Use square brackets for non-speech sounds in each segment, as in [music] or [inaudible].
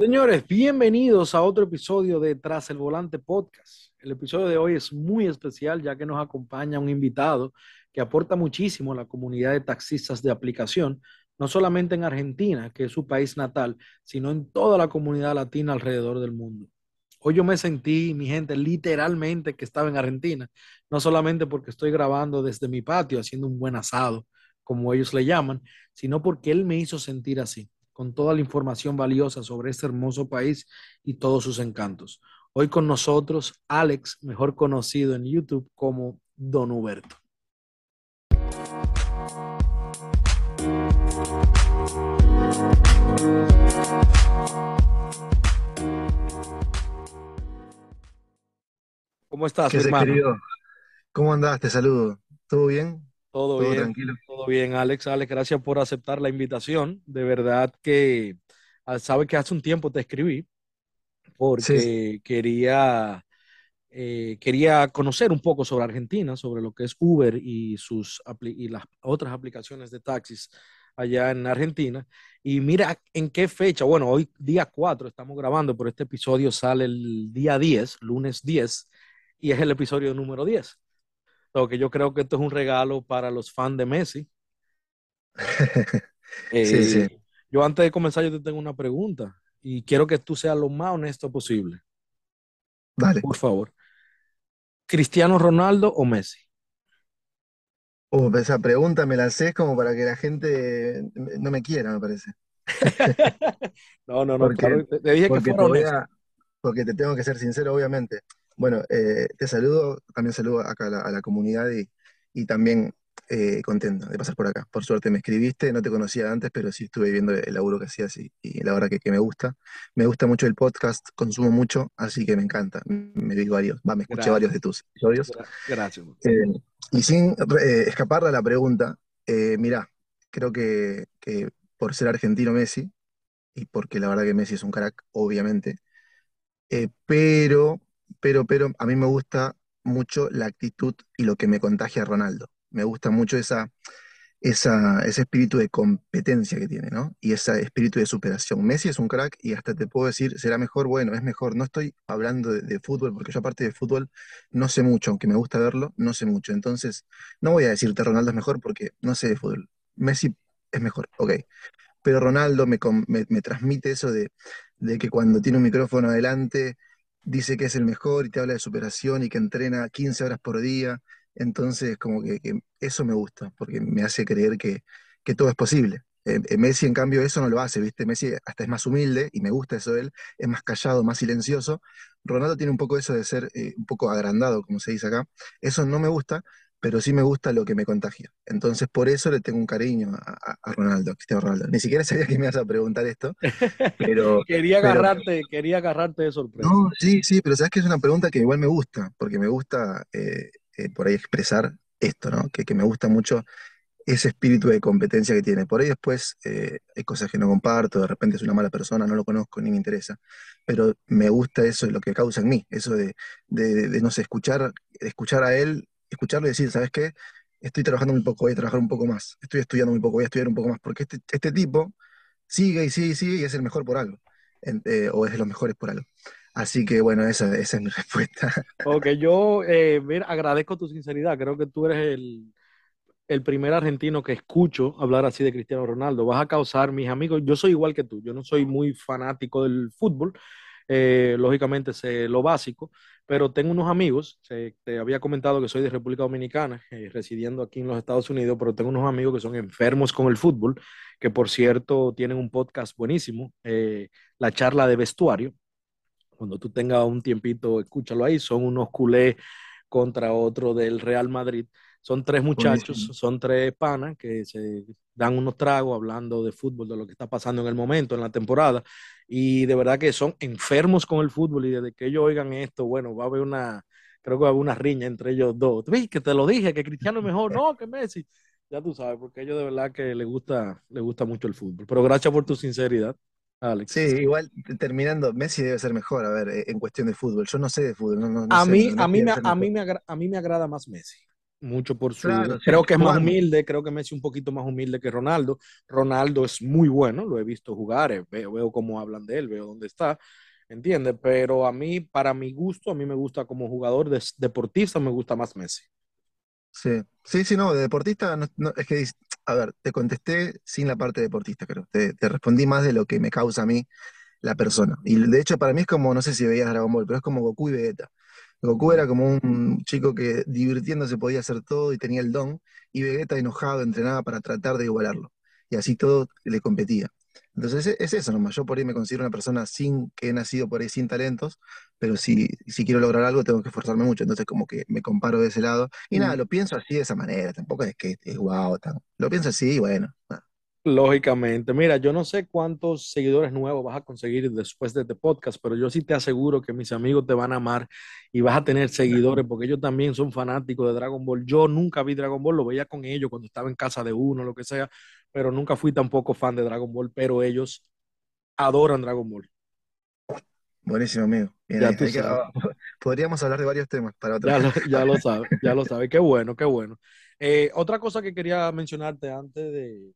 Señores, bienvenidos a otro episodio de Tras el Volante Podcast. El episodio de hoy es muy especial ya que nos acompaña un invitado que aporta muchísimo a la comunidad de taxistas de aplicación, no solamente en Argentina, que es su país natal, sino en toda la comunidad latina alrededor del mundo. Hoy yo me sentí, mi gente, literalmente que estaba en Argentina, no solamente porque estoy grabando desde mi patio haciendo un buen asado, como ellos le llaman, sino porque él me hizo sentir así con toda la información valiosa sobre este hermoso país y todos sus encantos. Hoy con nosotros Alex, mejor conocido en YouTube como Don Huberto. ¿Cómo estás, hermano? Querido? ¿Cómo andás? Te saludo. ¿Todo bien? Todo, bien, tranquilo. Todo bien, Alex. Alex, gracias por aceptar la invitación. De verdad que ah, sabes que hace un tiempo te escribí porque quería, eh, quería conocer un poco sobre Argentina, sobre lo que es Uber y, sus, y las otras aplicaciones de taxis allá en Argentina. Y mira en qué fecha, bueno, hoy día 4 estamos grabando, pero este episodio sale el día 10, lunes 10, y es el episodio número 10 que yo creo que esto es un regalo para los fans de Messi. [laughs] sí, sí. Eh, yo antes de comenzar, yo te tengo una pregunta y quiero que tú seas lo más honesto posible. Dale. Por favor. ¿Cristiano Ronaldo o Messi? Uh, esa pregunta me la haces como para que la gente no me quiera, me parece. [laughs] no, no, no, te, dije que fuera porque te tengo que ser sincero, obviamente. Bueno, eh, te saludo, también saludo acá a la, comunidad y, también eh, contento de pasar por acá. Por suerte me escribiste, no te conocía antes, pero sí estuve viendo el laburo que hacías y, la verdad que, me gusta. Me gusta mucho el podcast, consumo mucho, así que me encanta. Me vi varios, va, me escuché varios de tus episodios. Gracias. Eh, y sin escapar a la pregunta, mirá, creo que, que por ser argentino Messi, y porque la verdad que Messi es un crack, obviamente, pero pero, pero a mí me gusta mucho la actitud y lo que me contagia a Ronaldo. Me gusta mucho esa, esa, ese espíritu de competencia que tiene, ¿no? Y ese espíritu de superación. Messi es un crack y hasta te puedo decir, será mejor, bueno, es mejor. No estoy hablando de, fútbol, porque yo aparte de fútbol no sé mucho, aunque me gusta verlo, no sé mucho. Entonces, no voy a decirte Ronaldo es mejor porque no sé de fútbol. Messi es mejor, ok. Pero Ronaldo me, me, transmite eso de, de que cuando tiene un micrófono adelante dice que es el mejor y te habla de superación y que entrena 15 horas por día. Entonces, como que, eso me gusta, porque me hace creer que, todo es posible. Eh, eh, Messi, en cambio, eso no lo hace, ¿viste? Messi hasta es más humilde y me gusta eso de él, es más callado, más silencioso. Ronaldo tiene un poco eso de ser eh, un poco agrandado, como se dice acá. Eso no me gusta, pero sí me gusta lo que me contagia. Entonces, por eso le tengo un cariño a, Ronaldo, a Cristiano Ronaldo. Ni siquiera [laughs] sabía que me ibas a preguntar esto, pero... [laughs] quería agarrarte, quería agarrarte de sorpresa. No, sí, sí, pero sabes que es una pregunta que igual me gusta, porque me gusta eh, eh, por ahí expresar esto, ¿no? Que, me gusta mucho ese espíritu de competencia que tiene. Por ahí después eh, hay cosas que no comparto, de repente es una mala persona, no lo conozco ni me interesa, pero me gusta eso, lo que causa en mí, eso de, de no sé, escuchar, escuchar a él escucharlo y decir, ¿sabes qué? Estoy trabajando muy poco, voy a trabajar un poco más. Estoy estudiando muy poco, voy a estudiar un poco más. Porque este, este tipo sigue y sigue y sigue y es el mejor por algo. Eh, o es de los mejores por algo. Así que bueno, esa, esa es mi [laughs] respuesta. Ok, yo eh, agradezco tu sinceridad. Creo que tú eres el, el primer argentino que escucho hablar así de Cristiano Ronaldo. Vas a causar, mis amigos, yo soy igual que tú. Yo no soy muy fanático del fútbol. Eh, lógicamente sé lo básico, pero tengo unos amigos, te había comentado que soy de República Dominicana, eh, residiendo aquí en los Estados Unidos, pero tengo unos amigos que son enfermos con el fútbol, que por cierto tienen un podcast buenísimo, eh, la charla de vestuario. Cuando tú tengas un tiempito, escúchalo ahí, son unos culés contra otro del Real Madrid. Son tres muchachos, son tres panas que se dan unos tragos hablando de fútbol, de lo que está pasando en el momento, en la temporada, y de verdad que son enfermos con el fútbol y desde que ellos oigan esto, bueno, va a haber una, creo que va a haber una riña entre ellos dos. ¿Ves? Que te lo dije, que Cristiano es mejor, no, que Messi. Ya tú sabes, porque a ellos de verdad que les gusta, les gusta mucho el fútbol. Pero gracias por tu sinceridad. Alex. Sí, igual terminando, Messi debe ser mejor, a ver, eh, en cuestión de fútbol. Yo no sé de fútbol. a, mí, a, mí me, a, mí me a mí me agrada más Messi. Mucho por su... Claro, sí, creo que es más humilde, creo que Messi un poquito más humilde que Ronaldo. Ronaldo es muy bueno, lo he visto jugar, eh, veo, veo cómo hablan de él, veo dónde está, ¿entiendes? Pero a mí, para mi gusto, a mí me gusta como jugador de, deportista, me gusta más Messi. Sí, sí, sí, no, de deportista, no, no, es que, a ver, te contesté sin la parte deportista, creo. Te, te respondí más de lo que me causa a mí la persona. Y de hecho, para mí es como, no sé si veías Dragon Ball, pero es como Goku y Vegeta. Goku era como un chico que divirtiéndose podía hacer todo y tenía el don, y Vegeta enojado entrenaba para tratar de igualarlo. Y así todo le competía. Entonces es, es eso nomás. Yo por ahí me considero una persona sin que he nacido por ahí sin talentos, pero si, si quiero lograr algo tengo que esforzarme mucho. Entonces como que me comparo de ese lado. Y nada, lo pienso así de esa manera. Tampoco es que es guau, tan- lo pienso así y bueno. nada. Lógicamente, mira, yo no sé cuántos seguidores nuevos vas a conseguir después de este podcast, pero yo sí te aseguro que mis amigos te van a amar y vas a tener seguidores porque ellos también son fanáticos de Dragon Ball. Yo nunca vi Dragon Ball, lo veía con ellos cuando estaba en casa de uno, lo que sea, pero nunca fui tampoco fan de Dragon Ball, pero ellos adoran Dragon Ball. Buenísimo, amigo. Que- ah, [laughs] podríamos hablar de varios temas para otra ya vez. lo, ya lo sabes, ya lo sabes. [laughs] Qué bueno, qué bueno. Eh, otra cosa que quería mencionarte antes de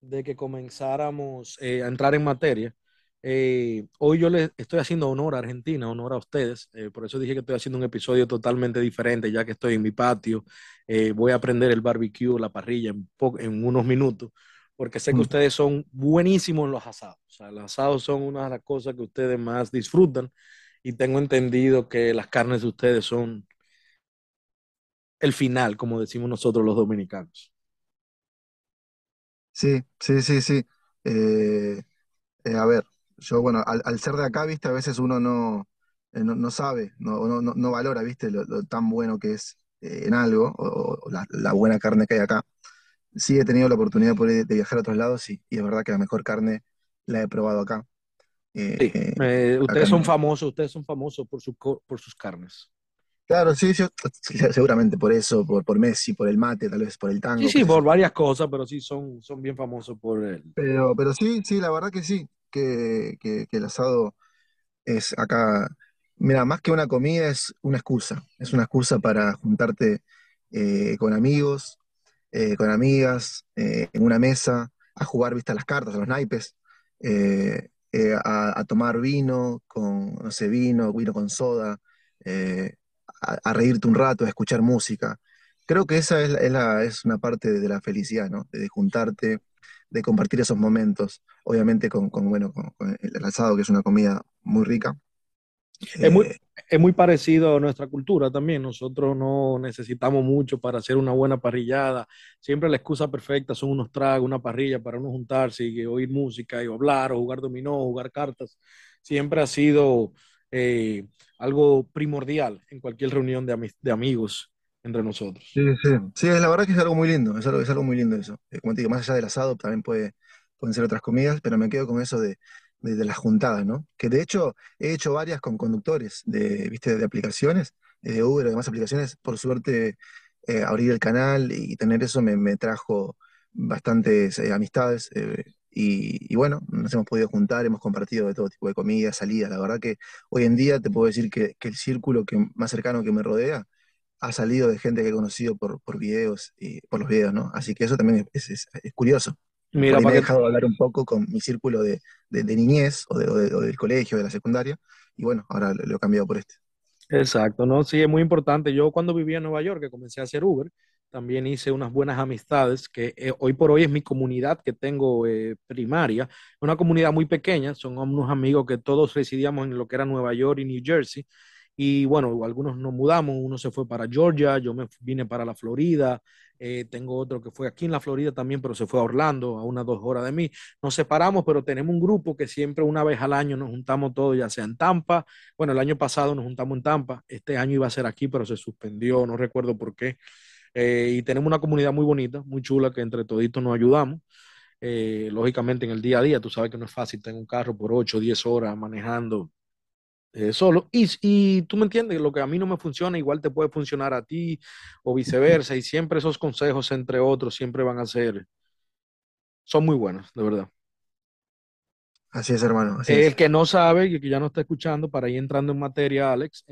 de que comenzáramos eh, a entrar en materia. Eh, hoy yo les estoy haciendo honor a Argentina, honor a ustedes, eh, por eso dije que estoy haciendo un episodio totalmente diferente, ya que estoy en mi patio, eh, voy a aprender el barbecue, la parrilla en, en unos minutos, porque sé que Mm. ustedes son buenísimos en los asados, o sea, los asados son una de las cosas que ustedes más disfrutan y tengo entendido que las carnes de ustedes son el final, como decimos nosotros los dominicanos. Sí, sí, sí, sí. Eh, eh, a ver, yo, bueno, al, al ser de acá, viste, a veces uno no, eh, no, no sabe, no, no, no- no valora, viste, lo, lo tan bueno que es eh, en algo, o, o la, la buena carne que hay acá. Sí he tenido la oportunidad por ahí de viajar a otros lados y, y es verdad que la mejor carne la he probado acá. Eh, Sí, eh, eh, acá ustedes son en- famosos, ustedes son famosos por, su, co- por sus carnes. Claro, sí, sí, sí, seguramente por eso, por, por Messi, por el mate, tal vez por el Sí, tango, sí, sé por varias cosas, pero sí son, son bien famosos por el... Pero, pero sí, sí, la verdad que sí, que, que, que el asado es acá, mira, más que una comida es una excusa, es una excusa para juntarte eh, con amigos, eh, con amigas, eh, en una mesa, a jugar, viste, a las cartas, a los naipes, a, a tomar vino con, no sé, vino, vino con soda, a, a reírte un rato, a escuchar música. Creo que esa es, la- es, la- es una parte de, la felicidad, ¿no? De, juntarte, de compartir esos momentos, obviamente con, con, bueno, con, con el asado, que es una comida muy rica. Es muy, Eh, es muy parecido a nuestra cultura también. Nosotros no necesitamos mucho para hacer una buena parrillada. Siempre la excusa perfecta son unos tragos, una parrilla para uno juntarse y oír música y hablar o jugar dominó, jugar cartas. Siempre ha sido eh, algo primordial en cualquier reunión de, ami- de amigos entre nosotros. Sí, sí, sí, la verdad que es algo muy lindo, es algo, es algo muy lindo eso. Eh, como te digo, más allá del asado también puede, pueden ser otras comidas, pero me quedo con eso de, de, las juntadas, ¿no? Que de hecho he hecho varias con conductores de, ¿viste? de aplicaciones, eh, de Uber o demás aplicaciones. Por suerte, eh, abrir el canal y tener eso me, me trajo bastantes amistades. Y, y bueno, nos hemos podido juntar, hemos compartido de todo tipo de comidas, salidas. La verdad que hoy en día te puedo decir que, que el círculo que, más cercano que me rodea ha salido de gente que he conocido por, por videos y por los videos, ¿no? Así que eso también es, es- es curioso. Mira, me he que dejado hablar un poco con mi círculo de, de- de niñez o, de- o o del colegio, de la secundaria, y bueno, ahora lo, lo he cambiado por este. Exacto, ¿no? Sí, es muy importante. Yo cuando vivía en Nueva York, que comencé a hacer Uber, también hice unas buenas amistades, que eh, hoy por hoy es mi comunidad que tengo eh, primaria, una comunidad muy pequeña, son unos amigos que todos residíamos en lo que era Nueva York y New Jersey, y bueno, algunos nos mudamos, uno se fue para Georgia, yo me vine para la Florida, eh, tengo otro que fue aquí en la Florida también, pero se fue a Orlando, a unas dos horas de mí. Nos separamos, pero tenemos un grupo que siempre una vez al año nos juntamos todos, ya sea en Tampa, bueno, el año pasado nos juntamos en Tampa, este año iba a ser aquí, pero se suspendió, no recuerdo por qué. Eh, y tenemos una comunidad muy bonita, muy chula, que entre toditos nos ayudamos. Eh, lógicamente en el día a día, tú sabes que no es fácil tener un carro por 8 o 10 horas manejando eh, solo. Y, y tú me entiendes, lo que a mí no me funciona, igual te puede funcionar a ti o viceversa. Y siempre esos consejos, entre otros, siempre van a ser, son muy buenos, de verdad. Así es, hermano, así El es. que no sabe y que ya no está escuchando, para ir entrando en materia, Alex,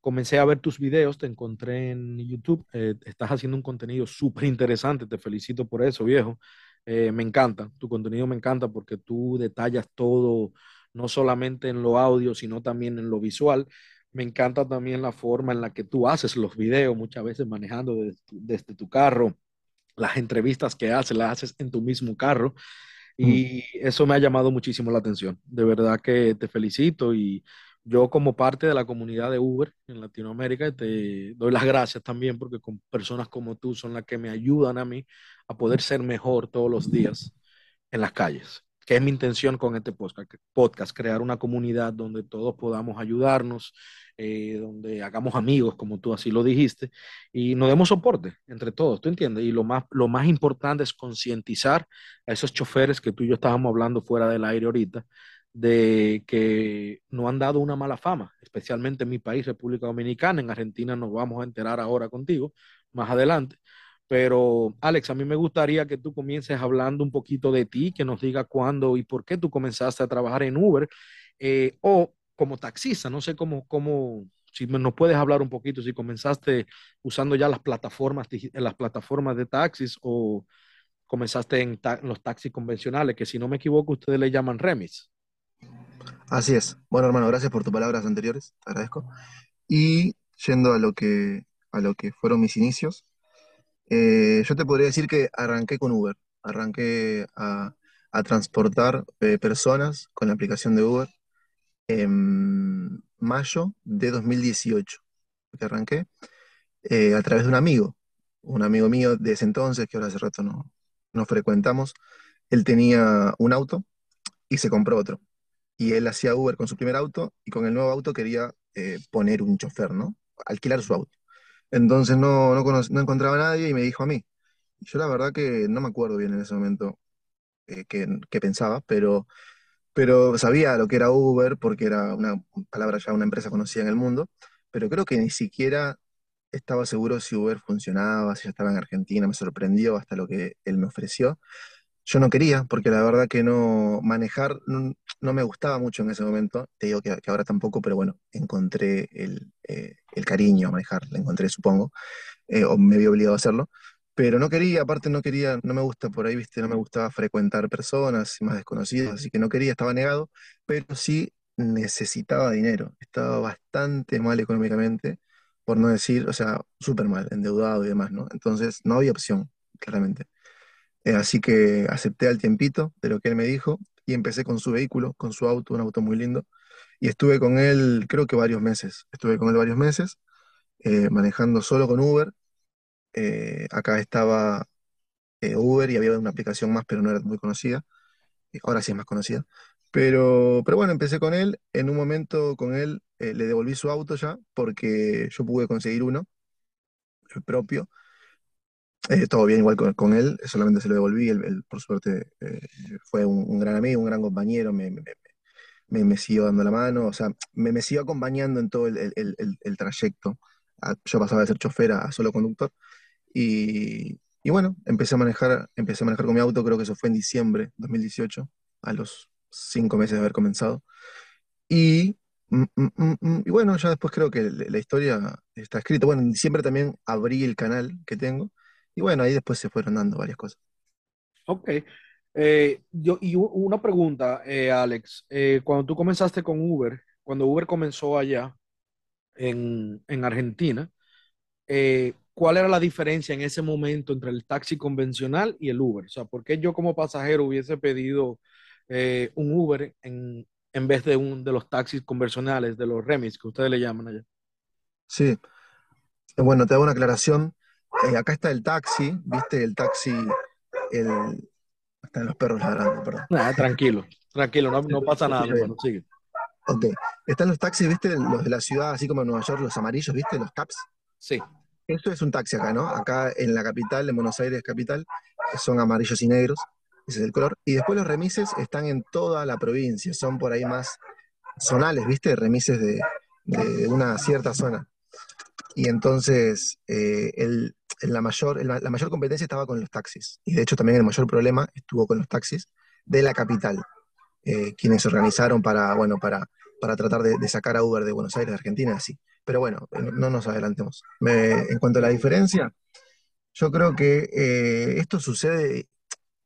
comencé a ver tus videos, te encontré en YouTube, eh, estás haciendo un contenido súper interesante, te felicito por eso, viejo. Eh, me encanta, tu contenido me encanta porque tú detallas todo, no solamente en lo audio, sino también en lo visual. Me encanta también la forma en la que tú haces los videos, muchas veces manejando desde, desde tu carro, las entrevistas que haces, las haces en tu mismo carro. Y eso me ha llamado muchísimo la atención. De verdad que te felicito y yo como parte de la comunidad de Uber en Latinoamérica te doy las gracias también porque con personas como tú son las que me ayudan a mí a poder ser mejor todos los días en las calles que es mi intención con este podcast, crear una comunidad donde todos podamos ayudarnos, eh, donde hagamos amigos, como tú así lo dijiste, y nos demos soporte entre todos, ¿tú entiendes? Y lo más, lo más importante es concientizar a esos choferes que tú y yo estábamos hablando fuera del aire ahorita, de que no han dado una mala fama, especialmente en mi país, República Dominicana, en Argentina nos vamos a enterar ahora contigo, más adelante, pero, Alex, a mí me gustaría que tú comiences hablando un poquito de ti, que nos diga cuándo y por qué tú comenzaste a trabajar en Uber eh, o como taxista. No sé cómo, cómo, si nos puedes hablar un poquito, si comenzaste usando ya las plataformas, las plataformas de taxis o comenzaste en, los taxis convencionales, que si no me equivoco, ustedes le llaman remis. Así es. Bueno, hermano, gracias por tus palabras anteriores, te agradezco. Y yendo a lo que, a lo que fueron mis inicios, eh, yo te podría decir que arranqué con Uber, arranqué a, transportar eh, personas con la aplicación de Uber en mayo de 2018, que arranqué eh, a través de un amigo, un amigo mío de ese entonces, que ahora hace rato no, no frecuentamos, él tenía un auto y se compró otro. Y él hacía Uber con su primer auto y con el nuevo auto quería poner un chofer, ¿no? Alquilar su auto. Entonces no, no, encontraba a nadie y me dijo a mí. Yo la verdad que no me acuerdo bien en ese momento eh, qué, pensaba, pero, pero sabía lo que era Uber porque era una palabra ya, una empresa conocida en el mundo, pero creo que ni siquiera estaba seguro si Uber funcionaba, si ya estaba en Argentina, me sorprendió hasta lo que él me ofreció. Yo no quería, porque la verdad que no manejar no, me gustaba mucho en ese momento. Te digo que, ahora tampoco, pero bueno, encontré el, eh, cariño a manejar, lo encontré, supongo, eh, o me había obligado a hacerlo. Pero no quería, aparte no quería, no me gusta por ahí, viste, no me gustaba frecuentar personas más desconocidas, así que no quería, estaba negado, pero sí necesitaba dinero. Estaba bastante mal económicamente, por no decir, o sea, súper mal, endeudado y demás, ¿no? Entonces no había opción, claramente. Eh, así que acepté al tiempito de lo que él me dijo y empecé con su vehículo, con su auto, un auto muy lindo. Y estuve con él, creo que varios meses. Estuve con él varios meses, eh, manejando solo con Uber. Eh, acá estaba Uber y había una aplicación más, pero no era muy conocida. Ahora sí es más conocida. Pero, pero bueno, empecé con él. En un momento con él le devolví su auto ya, porque yo pude conseguir uno, el propio eh, todo bien igual con, él, solamente se lo devolví, él, por suerte eh, fue un, gran amigo, un gran compañero, me, me, siguió dando la mano, o sea, me, siguió acompañando en todo el, trayecto. Ah, yo pasaba de ser chofer a, solo conductor. Y, bueno, empecé a manejar, empecé a manejar con mi auto, creo que eso fue en diciembre de 2018, a los cinco meses de haber comenzado. Y, mm, mm, mm, y bueno, ya después creo que la historia está escrita. Bueno, en diciembre también abrí el canal que tengo y bueno, ahí después se fueron dando varias cosas. Ok. Eh, yo, y una pregunta, eh, Alex. Eh, cuando tú comenzaste con Uber, cuando Uber comenzó allá en, en Argentina, ¿cuál era la diferencia en ese momento entre el taxi convencional y el Uber? O sea, ¿por qué yo como pasajero hubiese pedido un Uber en, en vez de un de los taxis convencionales, de los remis que ustedes le llaman allá? Sí. Bueno, te hago una aclaración. Eh, acá está el taxi, ¿viste? El taxi, el... Están los perros ladrando, perdón. tranquilo, tranquilo, no, pasa nada, hermano, sigue. Ok. Están los taxis, ¿viste? Los de la ciudad, así como en Nueva York, los amarillos, ¿viste? Los caps. Sí. Esto es un taxi acá, ¿no? Acá en la capital, en Buenos Aires capital, son amarillos y negros, ese es el color. Y después los remises están en toda la provincia, son por ahí más zonales, ¿viste? Remises de, de una cierta zona. Y entonces eh, el, la, mayor, la mayor competencia estaba con los taxis. Y de hecho también el mayor problema estuvo con los taxis de la capital, eh, quienes se organizaron para, bueno, para para tratar de, sacar a Uber de Buenos Aires, de Argentina, sí. Pero bueno, no, no nos adelantemos. En cuanto a la diferencia, yo creo que eh, esto sucede,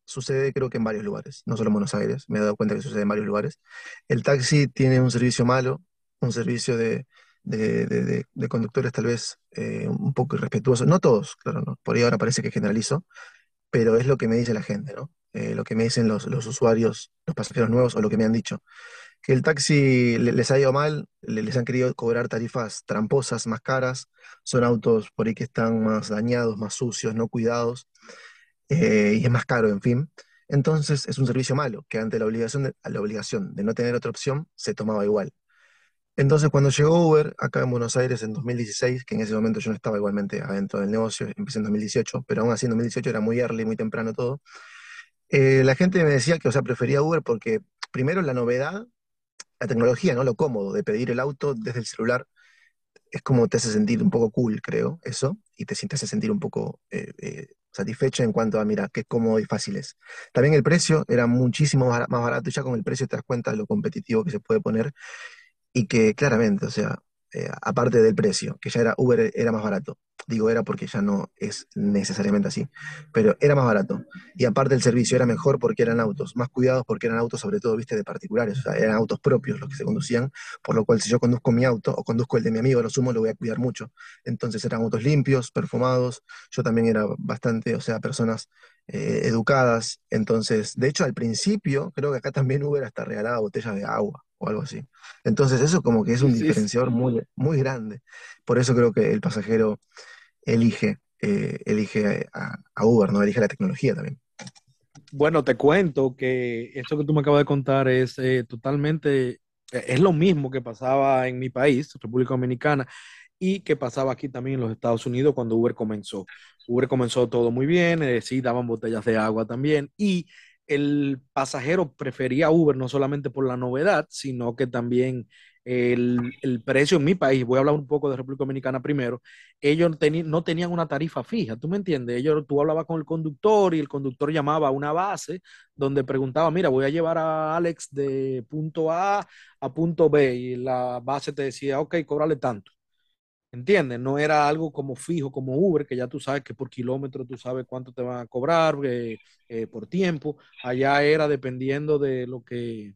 sucede creo que en varios lugares, no solo en Buenos Aires, me he dado cuenta que sucede en varios lugares. El taxi tiene un servicio malo, un servicio de, de, de- de- conductores tal vez eh, un poco irrespetuosos, no todos, claro, no, por ahí ahora parece que generalizo, pero es lo que me dice la gente, ¿no? Eh, lo que me dicen los, los usuarios, los pasajeros nuevos o lo que me han dicho. Que el taxi le- les ha ido mal, le- les han querido cobrar tarifas tramposas, más caras, son autos por ahí que están más dañados, más sucios, no cuidados, eh, y es más caro, en fin. Entonces es un servicio malo, que ante la obligación de, la obligación de no tener otra opción, se tomaba igual. Entonces, cuando llegó Uber acá en Buenos Aires en 2016, que en ese momento yo no estaba igualmente adentro del negocio, empecé en 2018, pero aún así en 2018 era muy early, muy temprano todo, eh, la gente me decía que, o sea, prefería Uber porque, primero, la novedad, la tecnología, ¿no? Lo cómodo de pedir el auto desde el celular es como te hace sentir un poco cool, creo, eso, y te, te hace sentir un poco eh, eh, satisfecho en cuanto a, mira, qué cómodo y fácil es. También el precio era muchísimo más barato, y ya con el precio te das cuenta de lo competitivo que se puede poner y que claramente, o sea, eh, aparte del precio, que ya era Uber era más barato, digo era porque ya no es necesariamente así, pero era más barato. Y aparte el servicio era mejor porque eran autos, más cuidados porque eran autos sobre todo, viste, de particulares, o sea, eran autos propios los que se conducían, por lo cual si yo conduzco mi auto o conduzco el de mi amigo, lo sumo lo voy a cuidar mucho. Entonces eran autos limpios, perfumados, yo también era bastante, o sea, personas eh, educadas, entonces, de hecho al principio, creo que acá también Uber hasta regalaba botellas de agua o algo así. Entonces eso como que es un [laughs] sí, diferenciador muy, muy grande. Por eso creo que el pasajero elige, eh, elige a, a Uber, ¿no? Elige la tecnología también. Bueno, te cuento que esto que tú me acabas de contar es eh, totalmente, es lo mismo que pasaba en mi país, República Dominicana, y que pasaba aquí también en los Estados Unidos cuando Uber comenzó. Uber comenzó todo muy bien, eh, sí, daban botellas de agua también, y el pasajero prefería Uber no solamente por la novedad, sino que también el, el precio en mi país, voy a hablar un poco de República Dominicana primero, ellos teni- no tenían una tarifa fija, ¿tú me entiendes? Ellos, tú hablabas con el conductor y el conductor llamaba a una base donde preguntaba, mira, voy a llevar a Alex de punto A a punto B y la base te decía, ok, cóbrale tanto. ¿Entiendes? No era algo como fijo, como Uber, que ya tú sabes que por kilómetro tú sabes cuánto te van a cobrar eh, eh, por tiempo. Allá era dependiendo de lo que,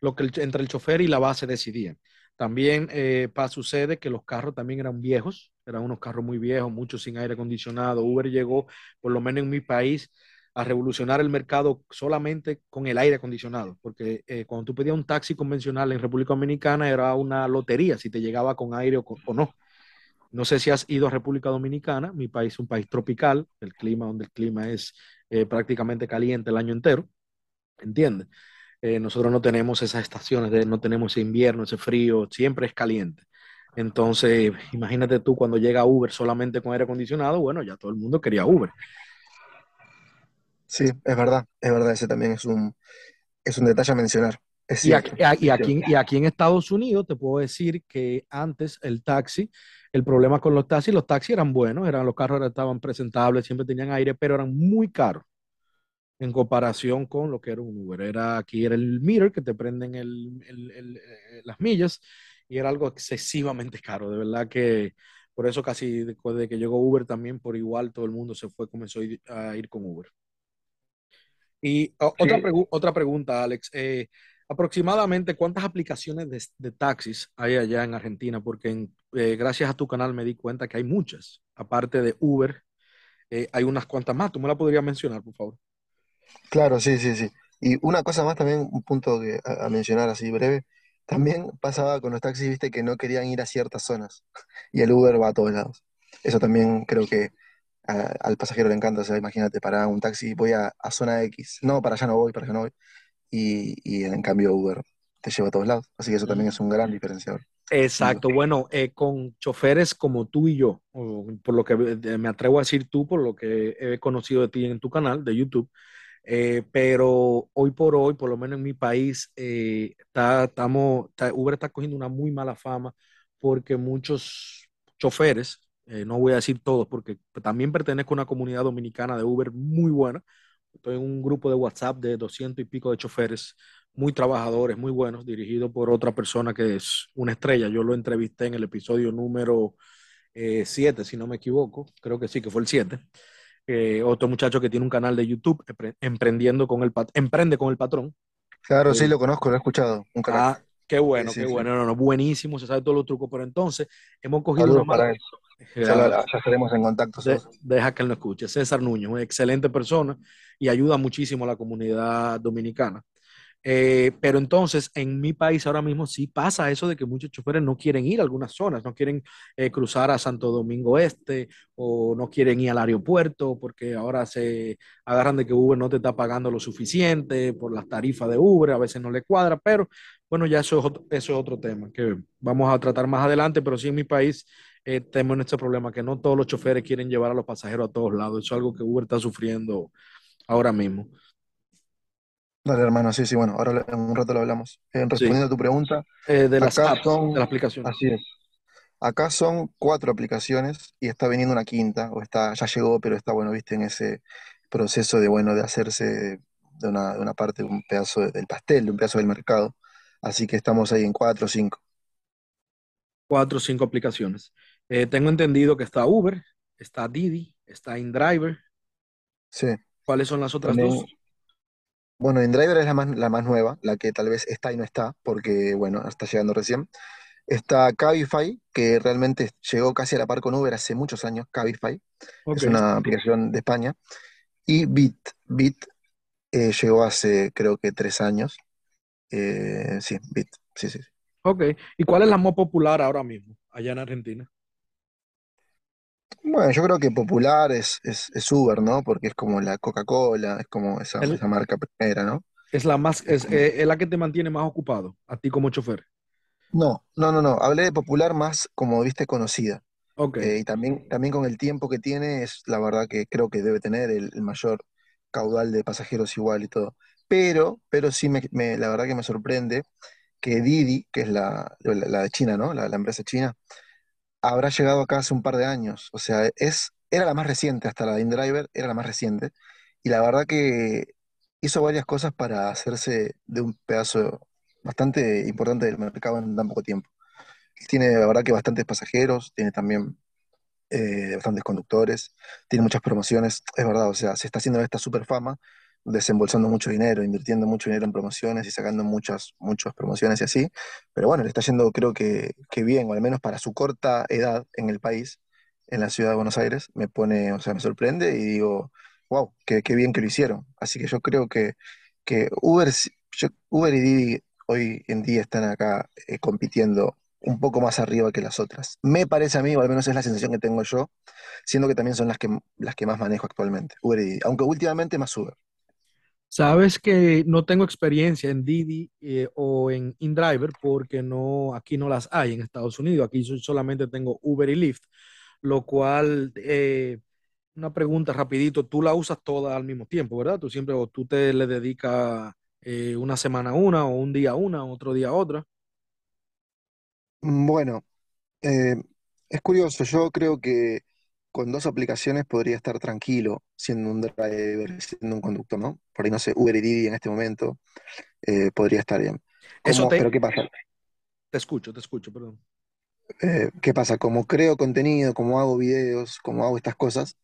lo que entre el chofer y la base decidían. También eh, sucede que los carros también eran viejos, eran unos carros muy viejos, muchos sin aire acondicionado. Uber llegó, por lo menos en mi país, a revolucionar el mercado solamente con el aire acondicionado, porque eh, cuando tú pedías un taxi convencional en República Dominicana era una lotería si te llegaba con aire o no. No sé si has ido a República Dominicana, mi país es un país tropical, el clima donde el clima es eh, prácticamente caliente el año entero, ¿entiendes? Eh, nosotros no tenemos esas estaciones, de, no tenemos ese invierno, ese frío, siempre es caliente. Entonces, imagínate tú cuando llega Uber solamente con aire acondicionado, bueno, ya todo el mundo quería Uber. Sí, es verdad, es verdad, ese también es un, es un detalle a mencionar. Y aquí, y aquí, y aquí en Estados Unidos te puedo decir que antes el taxi, el problema con los taxis, los taxis eran buenos, eran, los carros estaban presentables, siempre tenían aire, pero eran muy caros en comparación con lo que era un Uber. Era, aquí era el meter que te prenden el, el- el, eh, las millas y era algo excesivamente caro. De verdad que por eso casi después de que llegó Uber también por igual todo el mundo se fue, comenzó a ir, con Uber. Y otra, pregu- otra pregunta, Alex. Eh, aproximadamente, ¿cuántas aplicaciones de, de taxis hay allá en Argentina? Porque en- eh, gracias a tu canal me di cuenta que hay muchas. Aparte de Uber, eh, hay unas cuantas más. ¿Tú me la podrías mencionar, por favor? claro, sí, sí, sí. Y una cosa más también, un punto que, a, a mencionar así breve, también pasaba con los taxis, viste, que no querían ir a ciertas zonas [laughs] y el Uber va a todos lados. Eso también creo que a- al pasajero le encanta, o sea, imagínate, para un taxi voy a, a zona X, no, para allá no voy, para allá no voy, y, y en cambio Uber te lleva a todos lados, así que eso también es un gran diferenciador. Exacto, bueno, eh, con choferes como tú y yo, o por lo que me atrevo a decir tú, por lo que he conocido de ti en tu canal de YouTube, eh, pero hoy por hoy, por lo menos en mi país, eh, está, estamos, está- Uber está cogiendo una muy mala fama porque muchos choferes, eh, no voy a decir todos, porque también pertenezco a una comunidad dominicana de Uber muy buena. Estoy en un grupo de WhatsApp de 200 y pico de choferes muy trabajadores, muy buenos, dirigido por otra persona que es una estrella. Yo lo entrevisté en el episodio número 7, eh, si no me equivoco, creo que sí, que fue el 7. Eh, otro muchacho que tiene un canal de YouTube, emprendiendo con el emprende con el patrón. Claro, sí, eh, lo conozco, lo he escuchado. Un ah, qué bueno, qué bueno, no, no, buenísimo, se sabe todos los trucos, pero entonces hemos cogido una para Ya, estaremos en contacto. deja que él lo escuche. César Nuño, una excelente persona y ayuda muchísimo a la comunidad dominicana. Eh, pero entonces, en mi país ahora mismo sí pasa eso de que muchos choferes no quieren ir a algunas zonas, no quieren eh, cruzar a Santo Domingo Este o no quieren ir al aeropuerto porque ahora se agarran de que Uber no te está pagando lo suficiente por las tarifas de Uber, a veces no le cuadra, pero bueno, ya eso eso es otro tema que vamos a tratar más adelante, pero sí en mi país eh, tenemos este problema que no todos los choferes quieren llevar a los pasajeros a todos lados, eso es algo que Uber está sufriendo ahora mismo. Dale, hermano, sí, sí, bueno, ahora en un rato lo hablamos. Eh, respondiendo a tu pregunta, eh, de las apps, de la aplicación. Así es. Acá son cuatro aplicaciones y está viniendo una quinta, o está, ya llegó, pero está, bueno, viste, en ese proceso de, bueno, de hacerse de una, de una parte, un pedazo del pastel, de un pedazo del mercado. Así que estamos ahí en cuatro o cinco. Cuatro o cinco aplicaciones. Eh, tengo entendido que está Uber, está Didi, está InDriver. Sí. ¿Cuáles son las otras dos? Bueno, InDriver es la más, la más nueva, la que tal vez está y no está, porque, bueno, está llegando recién. Está Cabify, que realmente llegó casi a la par con Uber hace muchos años, Cabify. Es una aplicación de España. Y Bit, Bit eh, llegó hace creo que tres años. Eh, sí, Bit, sí, sí. Ok, ¿y cuál es la más popular ahora mismo, allá en Argentina? Bueno, yo creo que popular es, es, Uber, ¿no? Porque es como la Coca-Cola, es como esa, esa marca primera, ¿no? Es la más, es, eh, es la que te mantiene más ocupado, a ti como chofer. No, no, no, no. Hablé de popular más como, viste, conocida. Ok. Eh, y también, también con el tiempo que tiene, es la verdad que creo que debe tener el, mayor caudal de pasajeros igual y todo. Pero, pero sí me, la verdad que me sorprende que Didi, que es la, la, de China, ¿no? La, la empresa china, habrá llegado acá hace un par de años. O sea, es, era la más reciente, hasta la de InDriver era la más reciente. Y la verdad que hizo varias cosas para hacerse de un pedazo bastante importante del mercado en tan poco tiempo. Tiene, la verdad, que bastantes pasajeros, tiene también eh, bastantes conductores, tiene muchas promociones, es verdad, o sea, se está haciendo esta super fama desembolsando mucho dinero, invirtiendo mucho dinero en promociones y sacando muchas, muchas promociones y así. Pero bueno, le está yendo creo que, que bien, o al menos para su corta edad en el país, en la ciudad de Buenos Aires, me pone, o sea, me sorprende y digo, wow, qué, qué bien que lo hicieron. Así que yo creo que, que Uber, Uber y Didi hoy en día están acá eh, compitiendo un poco más arriba que las otras. Me parece a mí, o al menos es la sensación que tengo yo, siendo que también son las que, las que más manejo actualmente, Uber y Didi, aunque últimamente más Uber. Sabes que no tengo experiencia en Didi eh, o en InDriver porque no, aquí no las hay en Estados Unidos. Aquí solamente tengo Uber y Lyft, lo cual, eh, una pregunta rapidito, tú la usas todas al mismo tiempo, ¿verdad? Tú siempre, o tú te le dedicas eh, una semana a una, o un día a una, otro día a otra. Bueno, es curioso, yo creo que con dos aplicaciones podría estar tranquilo siendo un driver, siendo un conductor, ¿no? Por ahí no sé, Uber y Didi en este momento eh, podría estar bien. Eso Pero ¿qué pasa? Te escucho, te escucho, perdón. Eh, ¿qué pasa? Como creo contenido, como hago videos, como hago estas cosas,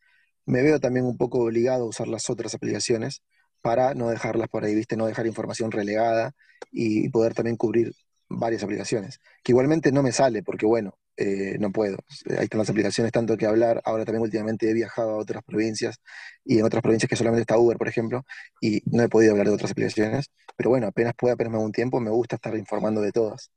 me veo también un poco obligado a usar las otras aplicaciones para no dejarlas por ahí, ¿viste? No dejar información relegada y poder también cubrir varias aplicaciones, que igualmente no me sale porque, bueno, eh, no puedo. Ahí están las aplicaciones, tanto que hablar. Ahora también últimamente he viajado a otras provincias y en otras provincias que solamente está Uber, por ejemplo, y no he podido hablar de otras aplicaciones. Pero bueno, apenas pueda, apenas me un tiempo, me gusta estar informando de todas.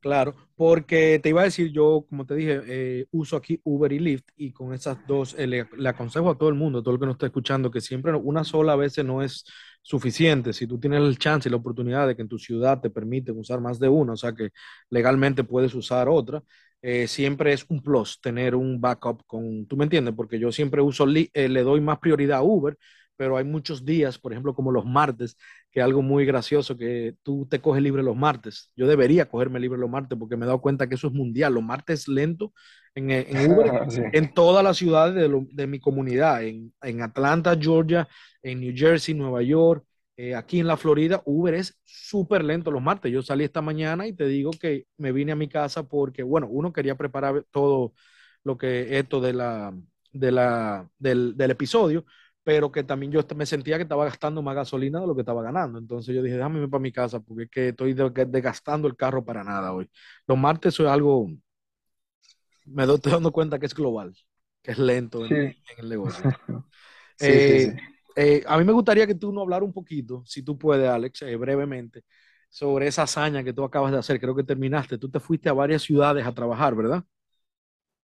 Claro, porque te iba a decir, yo, como te dije, eh, uso aquí Uber y Lyft y con esas dos eh, le, le, aconsejo a todo el mundo, todo el que nos está escuchando, que siempre una sola a veces no es suficiente. Si tú tienes el chance y la oportunidad de que en tu ciudad te permiten usar más de una, o sea que legalmente puedes usar otra, eh, siempre es un plus tener un backup con, tú me entiendes, porque yo siempre uso, eh, le doy más prioridad a Uber, pero hay muchos días, por ejemplo, como los martes, que es algo muy gracioso, que tú te coges libre los martes. Yo debería cogerme libre los martes porque me he dado cuenta que eso es mundial. Los martes lento en, en Uber, [laughs] en todas las ciudades de, de mi comunidad, en, en, Atlanta, Georgia, en New Jersey, Nueva York, eh, aquí en la Florida, Uber es súper lento los martes. Yo salí esta mañana y te digo que me vine a mi casa porque, bueno, uno quería preparar todo lo que esto de la, de la, del, del episodio, pero que también yo me sentía que estaba gastando más gasolina de lo que estaba ganando. Entonces yo dije, déjame irme para mi casa porque es que estoy desgastando el carro para nada hoy. Los martes es algo, me estoy dando cuenta que es global, que es lento en, el negocio. [laughs] Eh, eh, a mí me gustaría que tú nos hablara un poquito, si tú puedes, Alex, eh, brevemente, sobre esa hazaña que tú acabas de hacer. Creo que terminaste. Tú te fuiste a varias ciudades a trabajar, ¿verdad?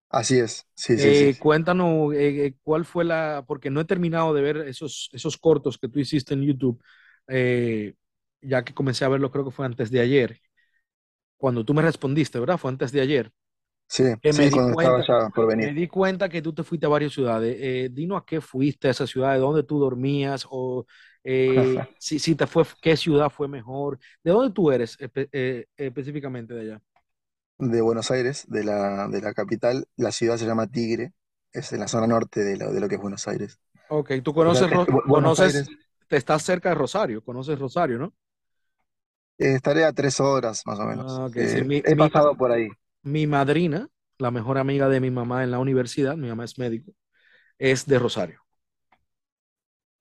Así es, sí, sí, eh, Cuéntanos eh, eh, cuál fue la, porque no he terminado de ver esos, esos cortos que tú hiciste en YouTube, ya que comencé a verlo, creo que fue antes de ayer, cuando tú me respondiste, ¿verdad? Fue antes de ayer. Sí, sí cuando estaba ya por venir. Me di cuenta que tú te fuiste a varias ciudades. dinos a qué fuiste a esa ciudad, de dónde tú dormías, o [laughs] si, si, te fue, qué ciudad fue mejor. ¿De dónde tú eres específicamente de allá? de Buenos Aires, de la, de la capital. La ciudad se llama Tigre, es en la zona norte de lo, de lo que es Buenos Aires. Ok, tú conoces, [laughs] conoces te estás cerca de Rosario, conoces Rosario, ¿no? Eh, estaré a tres horas más o menos. Ah, eh, he pasado por ahí. Mi madrina, la mejor amiga de mi mamá en la universidad, mi mamá es médico, es de Rosario.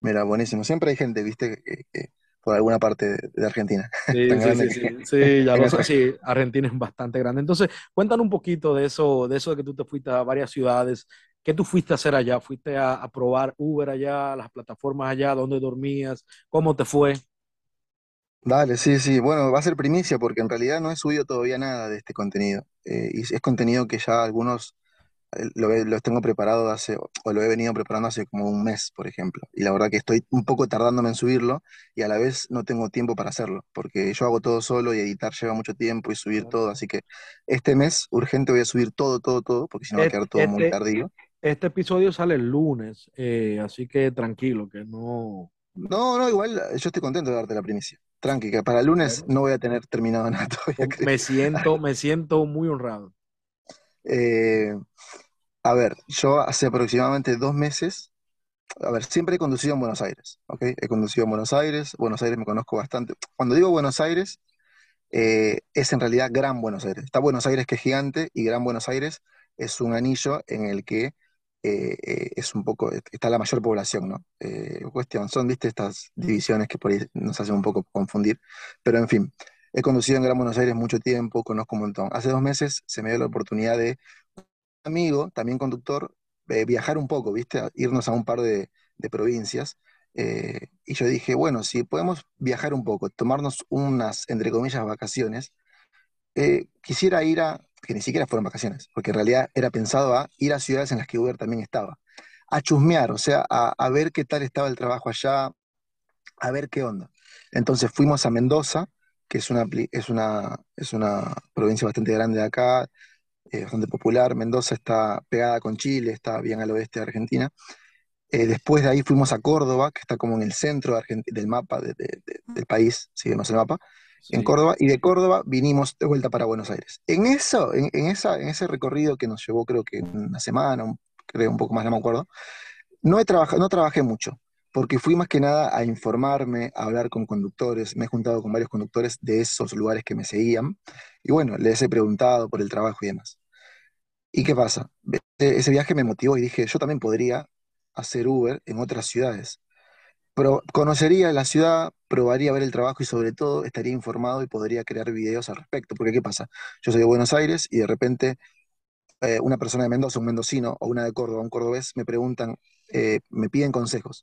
Mira, buenísimo. Siempre hay gente, viste, que, por alguna parte de, Argentina. [laughs] Sí, sí, sí, sí, ya lo [laughs] sé, sí, Argentina es bastante grande. Entonces, cuéntanos un poquito de eso, de eso de que tú te fuiste a varias ciudades. ¿Qué tú fuiste a hacer allá? ¿Fuiste a, probar Uber allá, las plataformas allá, dónde dormías? ¿Cómo te fue? Dale, sí, sí. Bueno, va a ser primicia porque en realidad no he subido todavía nada de este contenido. Eh, y es contenido que ya algunos lo, tengo preparado hace, o lo he venido preparando hace como un mes, por ejemplo. Y la verdad que estoy un poco tardándome en subirlo y a la vez no tengo tiempo para hacerlo, porque yo hago todo solo y editar lleva mucho tiempo y subir todo. Así que este mes urgente voy a subir todo, todo, todo, porque si no va a quedar todo muy este, tardío. Este episodio sale el lunes, eh, así que tranquilo, que no... No, no, igual yo estoy contento de darte la primicia. Tranqui, que para el lunes no voy a tener terminado [laughs] nada todavía. Me siento, me siento muy honrado. Eh, a ver, yo hace aproximadamente dos meses, a ver, siempre he conducido en Buenos Aires, ¿ok? He conducido en Buenos Aires, Buenos Aires me conozco bastante. Cuando digo Buenos Aires, eh, es en realidad Gran Buenos Aires. Está Buenos Aires que es gigante y Gran Buenos Aires es un anillo en el que eh, eh, es un poco, está la mayor población, ¿no? cuestión, son, viste, estas divisiones que por ahí nos hacen un poco confundir, pero en fin, he conducido en Gran Buenos Aires mucho tiempo, conozco un montón. Hace dos meses se me dio la oportunidad de amigo, también conductor, eh, viajar un poco, ¿viste? Irnos a un par de, provincias. Eh, y yo dije, bueno, si podemos viajar un poco, tomarnos unas, entre comillas, vacaciones, eh, quisiera ir a, que ni siquiera fueron vacaciones, porque en realidad era pensado a ir a ciudades en las que Uber también estaba, a chusmear, o sea, a, a ver qué tal estaba el trabajo allá, a ver qué onda. Entonces fuimos a Mendoza, que es una, es una, es una provincia bastante grande de acá, eh, bastante popular. Mendoza está pegada con Chile, está bien al oeste de Argentina. Eh, después de ahí fuimos a Córdoba, que está como en el centro del mapa del país, si vemos el mapa, en Córdoba, y de Córdoba vinimos de vuelta para Buenos Aires. En eso, en, esa, en ese recorrido que nos llevó creo que una semana, creo un poco más, no me acuerdo, no, he trabajado, no trabajé mucho, porque fui más que nada a informarme, a hablar con conductores, me he juntado con varios conductores de esos lugares que me seguían, y bueno, les he preguntado por el trabajo y demás. ¿Y qué pasa? E, ese viaje me motivó y dije, yo también podría hacer Uber en otras ciudades. Pero conocería la ciudad, probaría ver el trabajo y sobre todo estaría informado y podría crear videos al respecto. Porque ¿qué pasa? Yo soy de Buenos Aires y de repente eh, una persona de Mendoza, un mendocino o una de Córdoba, un cordobés, me preguntan, eh, me piden consejos.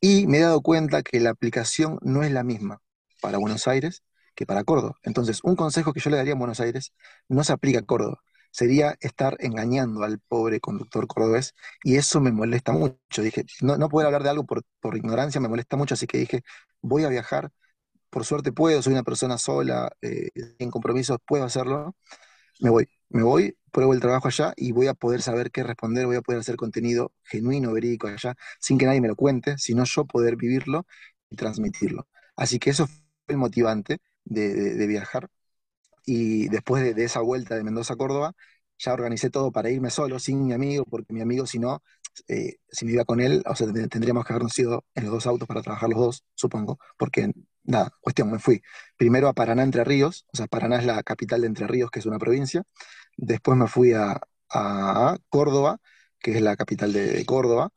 Y me he dado cuenta que la aplicación no es la misma para Buenos Aires que para Córdoba. Entonces, un consejo que yo le daría a Buenos Aires no se aplica a Córdoba sería estar engañando al pobre conductor cordobés y eso me molesta mucho. Dije, no, no poder hablar de algo por, ignorancia me molesta mucho, así que dije, voy a viajar, por suerte puedo, soy una persona sola, eh, sin compromisos, puedo hacerlo, me voy, me voy, pruebo el trabajo allá y voy a poder saber qué responder, voy a poder hacer contenido genuino, verídico allá, sin que nadie me lo cuente, sino yo poder vivirlo y transmitirlo. Así que eso fue el motivante de viajar y después de, esa vuelta de Mendoza a Córdoba, ya organicé todo para irme solo, sin mi amigo, porque mi amigo si no eh, si me iba con él, o sea, tendríamos que habernos ido en los dos autos para trabajar los dos, supongo, porque nada, cuestión, me fui. Primero a Paraná, Entre Ríos, o sea, Paraná es la capital de Entre Ríos, que es una provincia, después me fui a, Córdoba, que es la capital de, Córdoba,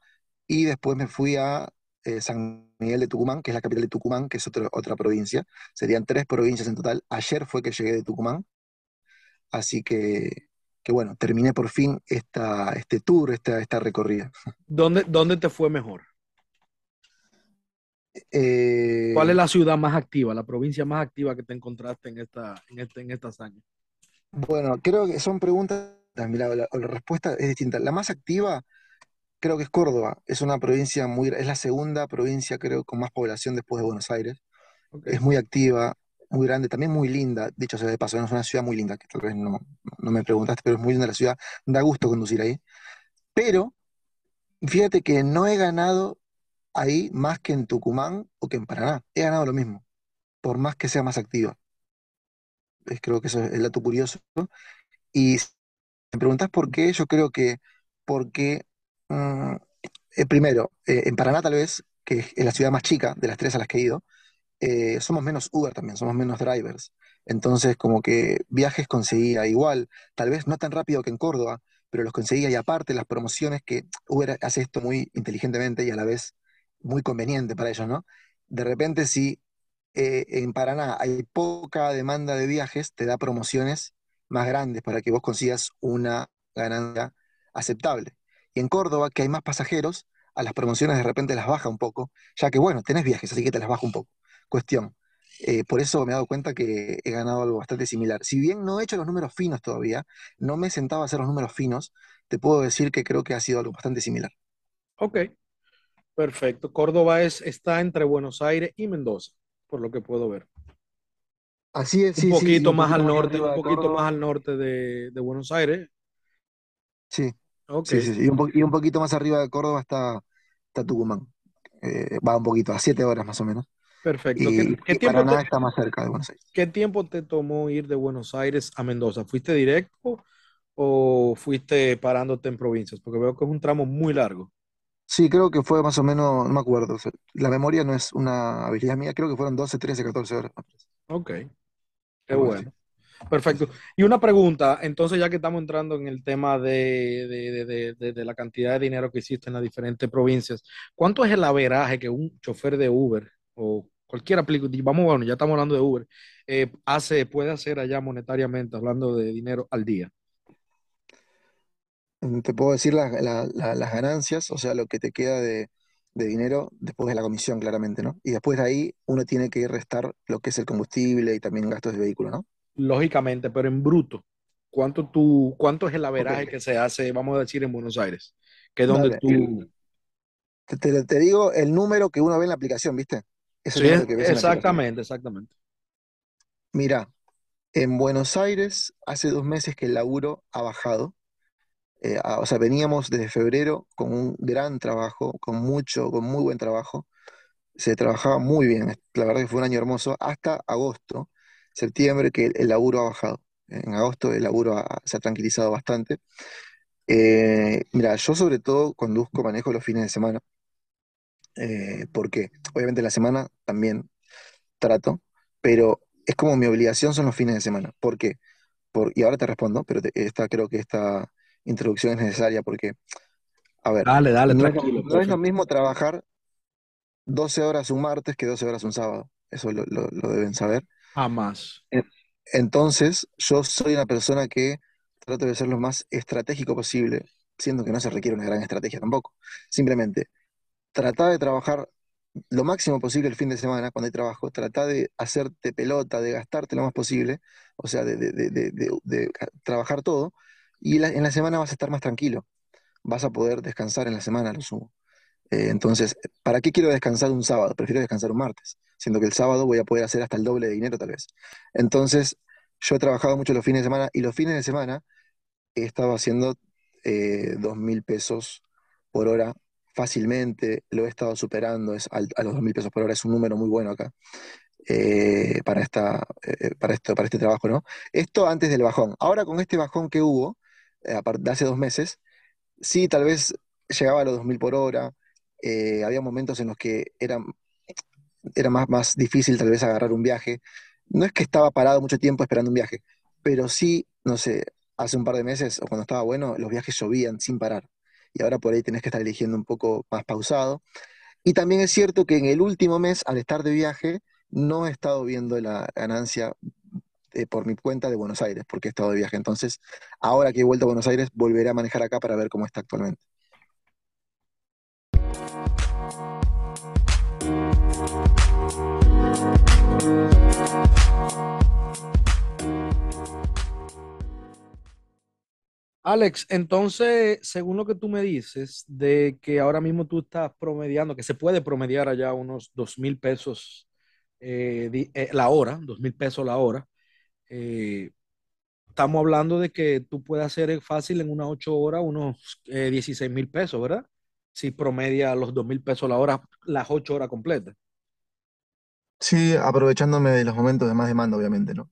y después me fui a eh, San Miguel de Tucumán, que es la capital de Tucumán, que es otra provincia. Serían tres provincias en total. Ayer fue que llegué de Tucumán, así que, que bueno, terminé por fin esta, este tour, esta, esta recorrida. ¿Dónde, ¿Dónde te fue mejor? Eh, ¿Cuál es la ciudad más activa, la provincia más activa que te encontraste en esta, en este, en esta hazaña? Bueno, creo que son preguntas, la, la, respuesta es distinta. La más activa creo que es Córdoba, es una provincia muy, es la segunda provincia creo con más población después de Buenos Aires. Es muy activa, muy grande, también muy linda, dicho sea de paso, es una ciudad muy linda, que tal vez no, no me preguntaste, pero es muy linda la ciudad, da gusto conducir ahí. Pero fíjate que no he ganado ahí más que en Tucumán o que en Paraná. He ganado lo mismo, por más que sea más activa. creo que eso es el dato curioso. Y si me preguntas por qué, yo creo que porque, mm, eh, primero, eh, en Paraná tal vez, que es la ciudad más chica de las tres a las que he ido, eh, somos menos Uber también, somos menos drivers. Entonces, como que viajes conseguía igual, tal vez no tan rápido que en Córdoba, pero los conseguía y aparte las promociones que Uber hace esto muy inteligentemente y a la vez muy conveniente para ellos, ¿no? De repente, si en Paraná hay poca demanda de viajes, te da promociones más grandes para que vos consigas una ganancia aceptable. Y en Córdoba, que hay más pasajeros, a las promociones de repente las baja un poco, ya que bueno, tenés viajes, así que te las baja un poco. Cuestión. Eh, por eso me he dado cuenta que he ganado algo bastante similar. Si bien no he hecho los números finos todavía, no me he sentado a hacer los números finos, te puedo decir que creo que ha sido algo bastante similar. Ok, Perfecto. Córdoba es, está entre Buenos Aires y Mendoza, por lo que puedo ver. Así es, un poquito más al norte, un poquito más al norte de, Buenos Aires. Sí. Sí, sí, Y, un poquito más arriba de Córdoba está, está Tucumán. Eh, va un poquito, a siete horas más o menos. Perfecto. Y, ¿Qué, tiempo te, está más cerca de Buenos Aires. ¿Qué tiempo te tomó ir de Buenos Aires a Mendoza? ¿Fuiste directo o fuiste parándote en provincias? Porque veo que es un tramo muy largo. Sí, creo que fue más o menos, no me acuerdo. la memoria no es una habilidad mía, creo que fueron 12, 13, 14 horas. Ok, qué bueno. Perfecto. Y una pregunta, entonces ya que estamos entrando en el tema de, la cantidad de dinero que existe en las diferentes provincias, ¿cuánto es el averaje que un chofer de Uber o cualquier aplicación, vamos, bueno, ya estamos hablando de Uber, eh, hace, puede hacer allá monetariamente, hablando de dinero al día? te puedo decir las ganancias, o sea, lo que te queda de, dinero después de la comisión, claramente, ¿no? Y después de ahí uno tiene que restar lo que es el combustible y también gastos de vehículo, ¿no? Lógicamente, pero en bruto, ¿cuánto, tú, cuánto es el averaje que se hace, vamos a decir, en Buenos Aires? Que es donde tú... te, digo el número que uno ve en la aplicación, ¿viste? sí, exactamente, exactamente. Mira, en Buenos Aires hace dos meses que el laburo ha bajado eh, o sea, veníamos desde febrero con un gran trabajo, con mucho, con muy buen trabajo. Se trabajaba muy bien, la verdad que fue un año hermoso, hasta agosto, septiembre, que el, laburo ha bajado. En agosto el laburo se ha tranquilizado bastante. Eh, mira, yo sobre todo conduzco, manejo los fines de semana, eh, porque obviamente la semana también trato, pero es como mi obligación son los fines de semana. ¿Por qué? Por, y ahora te respondo, pero esta, creo que esta, introducción es necesaria porque, a ver, dale, dale, no, es, lo mismo trabajar 12 horas un martes que 12 horas un sábado. Eso lo, deben saber. Jamás. Entonces, yo soy una persona que trato de ser lo más estratégico posible, siendo que no se requiere una gran estrategia tampoco. Simplemente, trata de trabajar lo máximo posible el fin de semana cuando hay trabajo, trata de hacerte pelota, de gastarte lo más posible, o sea, de, trabajar todo, y en la semana vas a estar más tranquilo, vas a poder descansar en la semana, lo sumo. Eh, entonces, ¿para qué quiero descansar un sábado? Prefiero descansar un martes, siendo que el sábado voy a poder hacer hasta el doble de dinero tal vez. Entonces, yo he trabajado mucho los fines de semana y los fines de semana he estado haciendo eh, dos mil pesos por hora fácilmente, lo he estado superando es, a los dos mil pesos por hora, es un número muy bueno acá. Eh, para, esta, para, esto, para este trabajo, ¿no? Esto antes del bajón. Ahora con este bajón que hubo, eh, de hace dos meses, sí, tal vez llegaba a los 2.000 por hora, eh, había momentos en los que era, era más, más difícil tal vez agarrar un viaje. No es que estaba parado mucho tiempo esperando un viaje, pero sí, no sé, hace un par de meses o cuando estaba bueno, los viajes llovían sin parar. Y ahora por ahí tenés que estar eligiendo un poco más pausado. Y también es cierto que en el último mes, al estar de viaje, no he estado viendo la ganancia eh, por mi cuenta de Buenos Aires, porque he estado de viaje. Entonces, ahora que he vuelto a Buenos Aires, volveré a manejar acá para ver cómo está actualmente. Alex, entonces, según lo que tú me dices, de que ahora mismo tú estás promediando, que se puede promediar allá unos dos mil pesos eh, eh, la hora, dos mil pesos la hora, eh, estamos hablando de que tú puedes hacer fácil en unas ocho horas unos 16 mil pesos, ¿verdad? Si promedia los dos mil pesos la hora, las ocho horas completas. Sí, aprovechándome de los momentos de más demanda, obviamente, ¿no?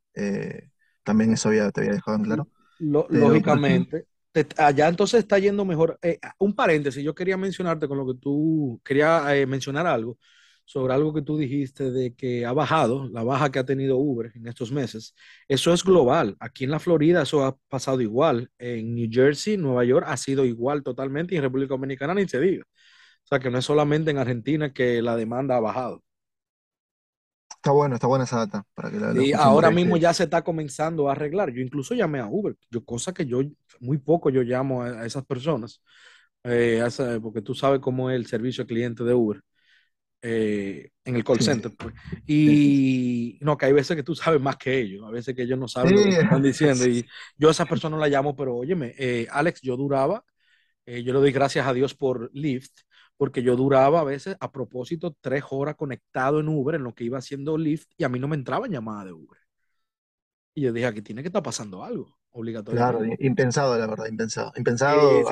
también eso había, te había dejado en claro lógicamente. [laughs] allá entonces está yendo mejor. Eh, un paréntesis, yo quería mencionarte con lo que tú, quería eh, mencionar algo sobre algo que tú dijiste de que ha bajado, la baja que ha tenido Uber en estos meses. Eso es global. Aquí en la Florida eso ha pasado igual. En New Jersey, Nueva York ha sido igual totalmente y en República Dominicana ni se diga. O sea que no es solamente en Argentina que la demanda ha bajado. Está bueno, está buena esa data. Para que la, y ahora mismo ya se está comenzando a arreglar. Yo incluso llamé a Uber, yo, cosa que yo muy poco yo llamo a, esas personas, eh, porque tú sabes cómo es el servicio al cliente de Uber eh, en el call center. Pues. Y no, que hay veces que tú sabes más que ellos, a veces que ellos no saben lo que están diciendo. Y yo a esa [laughs] persona la llamo, pero óyeme, eh, Alex, yo duraba, yo le doy gracias a Dios por Lyft porque yo duraba a veces a propósito tres horas conectado en Uber en lo que iba haciendo Lyft y a mí no me entraban llamadas de Uber. Y yo dije, aquí tiene que estar pasando algo, obligatorio. Claro, impensado, la verdad, impensado. Impensado,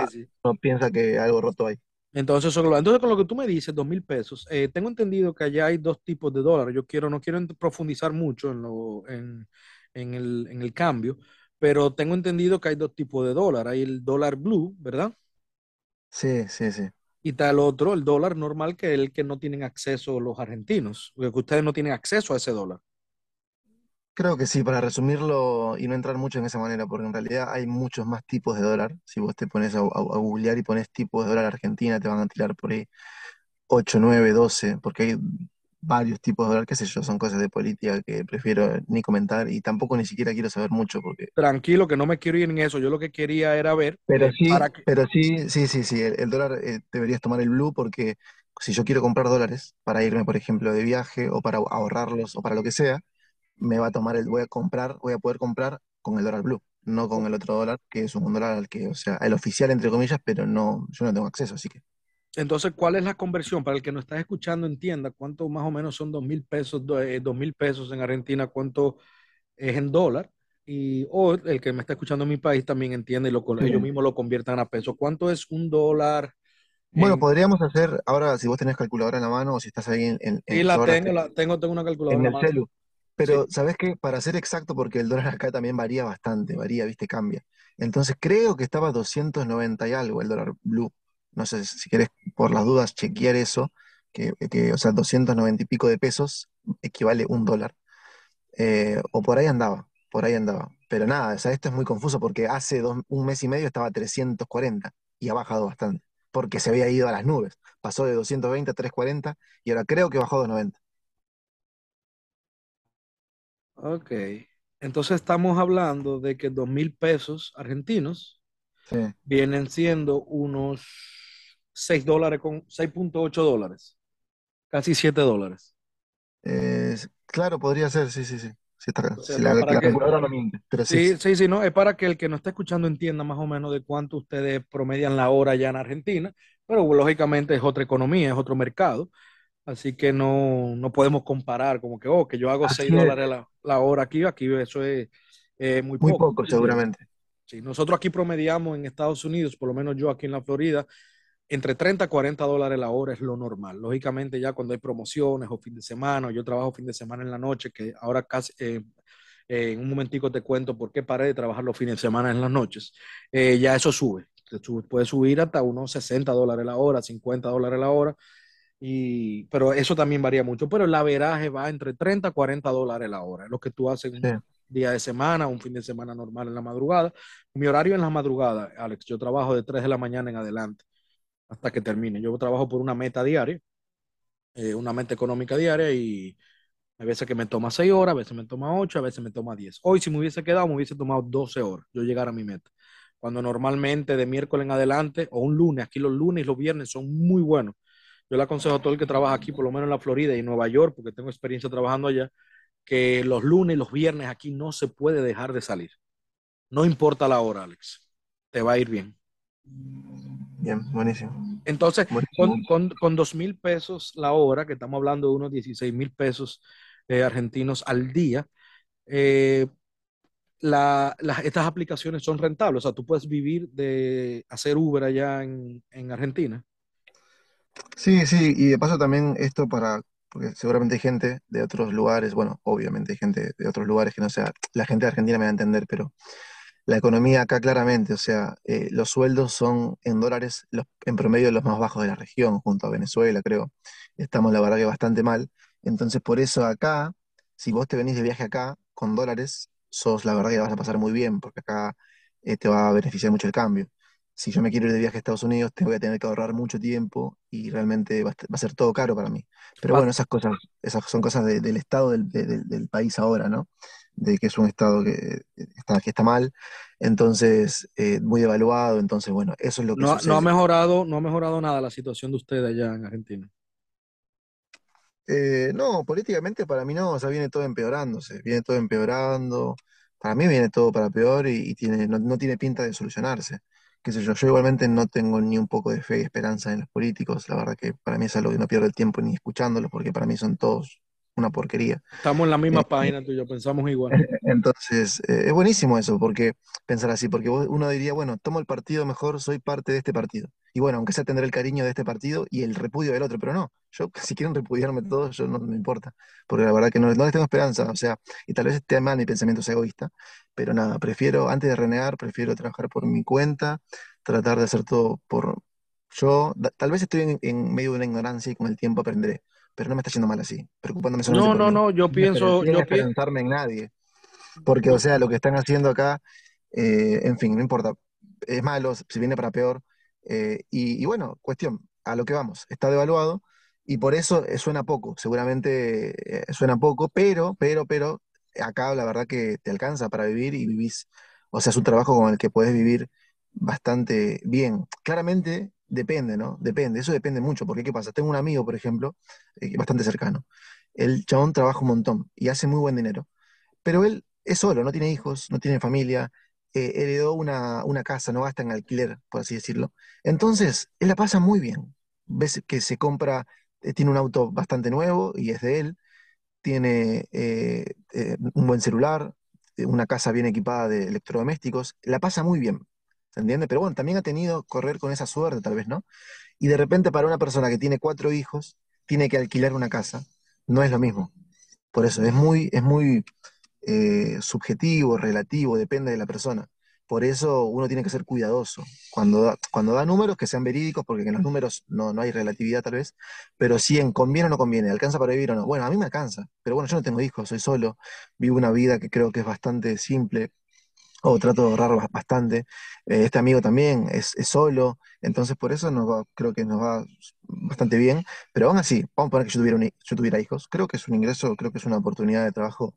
no piensa que algo roto hay. Entonces, entonces, con lo que tú me dices, dos mil pesos, eh, tengo entendido que allá hay dos tipos de dólares. Yo quiero, no quiero profundizar mucho en, lo, en, en, el, en el cambio, pero tengo entendido que hay dos tipos de dólar. Hay el dólar blue, ¿verdad? Sí, sí, sí. Y el otro, el dólar normal, que el que no tienen acceso los argentinos, porque ustedes no tienen acceso a ese dólar. Creo que sí, para resumirlo y no entrar mucho en esa manera, porque en realidad hay muchos más tipos de dólar. Si vos te pones a, googlear y pones tipos de dólar argentina, te van a tirar por ahí 8, 9, 12, porque hay varios tipos de dólar, qué sé yo, son cosas de política que prefiero ni comentar y tampoco ni siquiera quiero saber mucho porque... Tranquilo, que no me quiero ir en eso, yo lo que quería era ver... Pero sí, pero sí, sí, sí, sí, el, dólar eh, deberías tomar el blue porque si yo quiero comprar dólares para irme, por ejemplo, de viaje o para ahorrarlos o para lo que sea, me va a tomar el, voy a comprar, voy a poder comprar con el dólar blue, no con el otro dólar, que es un dólar al que, o sea, el oficial entre comillas, pero no, yo no tengo acceso, así que... Entonces, ¿cuál es la conversión? Para el que no está escuchando, entienda cuánto más o menos son dos mil pesos, eh, dos mil pesos en Argentina, cuánto es en dólar. Y, o el que me está escuchando en mi país también entiende y lo, ellos mismos lo conviertan a peso. ¿Cuánto es un dólar? Bueno, podríamos hacer, ahora si vos tenés calculadora en la mano o si estás ahí en... en sí, la tengo, la tengo, tengo una calculadora en, el celu. Pero, ¿sabes qué? Para ser exacto, porque el dólar acá también varía bastante, varía, viste, cambia. Entonces creo que estaba 290 y algo el dólar blue no sé si quieres por las dudas chequear eso, que, o sea, 290 y pico de pesos equivale un dólar. Eh, o por ahí andaba, por ahí andaba. Pero nada, o sea, esto es muy confuso porque hace un mes y medio estaba 340 y ha bajado bastante, porque se había ido a las nubes. Pasó de 220 a 340 y ahora creo que bajó de 90. Ok, entonces estamos hablando de que 2 mil pesos argentinos vienen siendo unos 6 dólares con 6.8 dólares. Casi 7 dólares. claro, podría ser, sí, sí, sí. Sí, la, no miente. sí, sí, sí, no, es para que el que no está escuchando entienda más o menos de cuánto ustedes promedian la hora ya en Argentina, pero lógicamente es otra economía, es otro mercado, así que no, no podemos comparar como que, oh, que yo hago 6 dólares la, la, hora aquí, aquí eso es muy poco. Muy poco, seguramente. Sí, nosotros aquí promediamos en Estados Unidos, por lo menos yo aquí en la Florida, entre 30 a 40 dólares la hora es lo normal. Lógicamente ya cuando hay promociones o fin de semana, o yo trabajo fin de semana en la noche, que ahora casi, eh, eh, en un momentico te cuento por qué paré de trabajar los fines de semana en las noches, eh, ya eso sube. te puede subir hasta unos 60 dólares la hora, 50 dólares la hora, y, pero eso también varía mucho. Pero el averaje va entre 30 a 40 dólares la hora, lo que tú haces un día de semana, un fin de semana normal en la madrugada. Mi horario en la madrugada, Alex, yo trabajo de 3 de la mañana en adelante hasta que termine. Yo trabajo por una meta diaria, eh, una meta económica diaria y a veces que me toma 6 horas, a veces me toma 8, a veces me toma 10. Hoy si me hubiese quedado, me hubiese tomado 12 horas yo llegar a mi meta. Cuando normalmente de miércoles en adelante o un lunes, aquí los lunes y los viernes son muy buenos. Yo le aconsejo a todo el que trabaja aquí, por lo menos en la Florida y Nueva York, porque tengo experiencia trabajando allá, que los lunes y los viernes aquí no se puede dejar de salir. No importa la hora, Alex. Te va a ir bien. Bien, buenísimo. Entonces, con, con, con dos mil pesos la hora, que estamos hablando de unos 16 mil pesos eh, argentinos al día, eh, la, estas aplicaciones son rentables. O sea, tú puedes vivir de hacer Uber allá en, en Argentina. Sí, sí, y de paso también esto para, porque seguramente hay gente de otros lugares, bueno, obviamente hay gente de otros lugares que no sea, la gente de Argentina me va a entender, pero la economía acá claramente, o sea, eh, los sueldos son en dólares los, en promedio los más bajos de la región, junto a Venezuela, creo. Estamos la verdad que bastante mal. Entonces, por eso acá, si vos te venís de viaje acá con dólares, sos la verdad que vas a pasar muy bien, porque acá eh, te va a beneficiar mucho el cambio. Si yo me quiero ir de viaje a Estados Unidos, te voy a tener que ahorrar mucho tiempo y realmente va a, ser todo caro para mí. Pero bueno, esas cosas, esas son cosas del estado del, del país ahora, ¿no? de que es un Estado que está, que está mal, entonces eh, muy devaluado, entonces bueno, eso es lo que no, no, ha mejorado, no ha mejorado nada la situación de ustedes allá en Argentina. Eh, no, políticamente para mí no, o sea, viene todo empeorándose, viene todo empeorando, para mí viene todo para peor y, tiene, no, tiene pinta de solucionarse. Qué sé yo, yo igualmente no tengo ni un poco de fe y esperanza en los políticos, la verdad que para mí es algo que no pierdo el tiempo ni escuchándolos, porque para mí son todos una porquería. Estamos en la misma eh, página tú y yo, pensamos igual. [laughs] Entonces, eh, es buenísimo eso, porque pensar así, porque uno diría, bueno, tomo el partido mejor, soy parte de este partido. Y bueno, aunque sea tendré el cariño de este partido y el repudio del otro, pero no, yo [laughs] si quieren repudiarme todos, yo no me importa, porque la verdad que no, no les tengo esperanza, o sea, y tal vez esté mal mi pensamiento sea egoísta, pero nada, prefiero, antes de renegar, prefiero trabajar por mi cuenta, tratar de hacer todo por yo, tal vez estoy en, en medio de una ignorancia y con el tiempo aprenderé pero no me está yendo mal así, preocupándome No, no, no, yo [laughs] pienso... No pensarme en nadie, porque, o sea, lo que están haciendo acá, eh, en fin, no importa, es malo, si viene para peor, eh, y, bueno, cuestión, a lo que vamos, está devaluado, y por eso eh, suena poco, seguramente suena poco, pero, pero, pero, acá la verdad que te alcanza para vivir y vivís, o sea, es un trabajo con el que puedes vivir bastante bien. Claramente Depende, ¿no? Depende, eso depende mucho, porque ¿qué pasa? Tengo un amigo, por ejemplo, eh, bastante cercano. El chabón trabaja un montón y hace muy buen dinero, pero él es solo, no tiene hijos, no tiene familia, eh, heredó una, casa, no gasta en alquiler, por así decirlo. Entonces, él la pasa muy bien. Ves que se compra, eh, tiene un auto bastante nuevo y es de él, tiene un buen celular, una casa bien equipada de electrodomésticos, la pasa muy bien. ¿se entiende? Pero bueno, también ha tenido correr con esa suerte, tal vez, ¿no? Y de repente para una persona que tiene cuatro hijos, tiene que alquilar una casa, no es lo mismo. Por eso, es muy, es muy eh, subjetivo, relativo, depende de la persona. Por eso uno tiene que ser cuidadoso. Cuando da, cuando da números, que sean verídicos, porque en los números no, no hay relatividad tal vez, pero si en conviene o no conviene, alcanza para vivir o no. Bueno, a mí me alcanza, pero bueno, yo no tengo hijos, soy solo, vivo una vida que creo que es bastante simple, o trato de bastante. Eh, este amigo también es, solo, entonces por eso nos creo que nos va bastante bien, pero aún así, vamos a poner que yo tuviera, yo tuviera hijos, creo que es un ingreso, creo que es una oportunidad de trabajo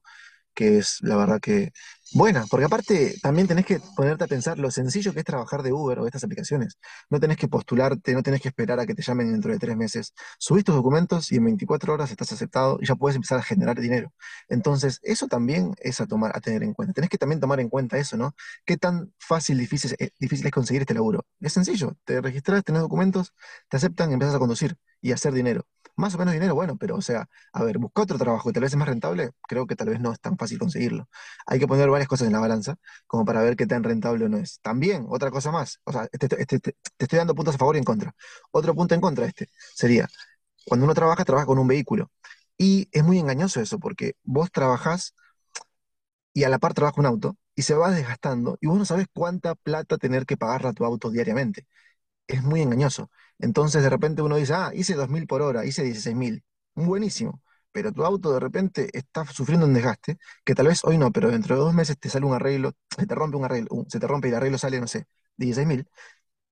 que es la verdad que buena, porque aparte también tenés que ponerte a pensar lo sencillo que es trabajar de Uber o estas aplicaciones. No tenés que postularte, no tenés que esperar a que te llamen dentro de tres meses. Subís tus documentos y en 24 horas estás aceptado y ya puedes empezar a generar dinero. Entonces, eso también es a tomar, a tener en cuenta. Tenés que también tomar en cuenta eso, ¿no? ¿Qué tan fácil, difícil, eh, difícil es conseguir este laburo? Es sencillo, te registras, tenés documentos, te aceptan y empiezas a conducir y a hacer dinero más o menos dinero, bueno, pero o sea, a ver, buscar otro trabajo y tal vez es más rentable, creo que tal vez no es tan fácil conseguirlo. Hay que poner varias cosas en la balanza como para ver qué tan rentable o no es. También, otra cosa más, o sea, este, este, este, te estoy dando puntos a favor y en contra. Otro punto en contra este sería, cuando uno trabaja, trabaja con un vehículo. Y es muy engañoso eso, porque vos trabajás y a la par trabaja un auto, y se va desgastando y vos no sabes cuánta plata tener que pagarle a tu auto diariamente. Es muy engañoso. Entonces de repente uno dice, ah, hice 2.000 por hora, hice 16.000. Buenísimo. Pero tu auto de repente está sufriendo un desgaste que tal vez hoy no, pero dentro de dos meses te sale un arreglo, se te rompe un arreglo, se te rompe y el arreglo sale, no sé, 16.000.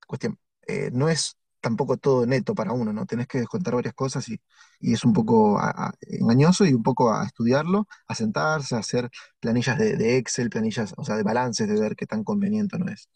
Cuestión, eh, no es tampoco todo neto para uno, ¿no? Tenés que descontar varias cosas y, y es un poco engañoso y un poco a estudiarlo, a sentarse, a hacer planillas de, de Excel, planillas, o sea, de balances, de ver qué tan conveniente no es.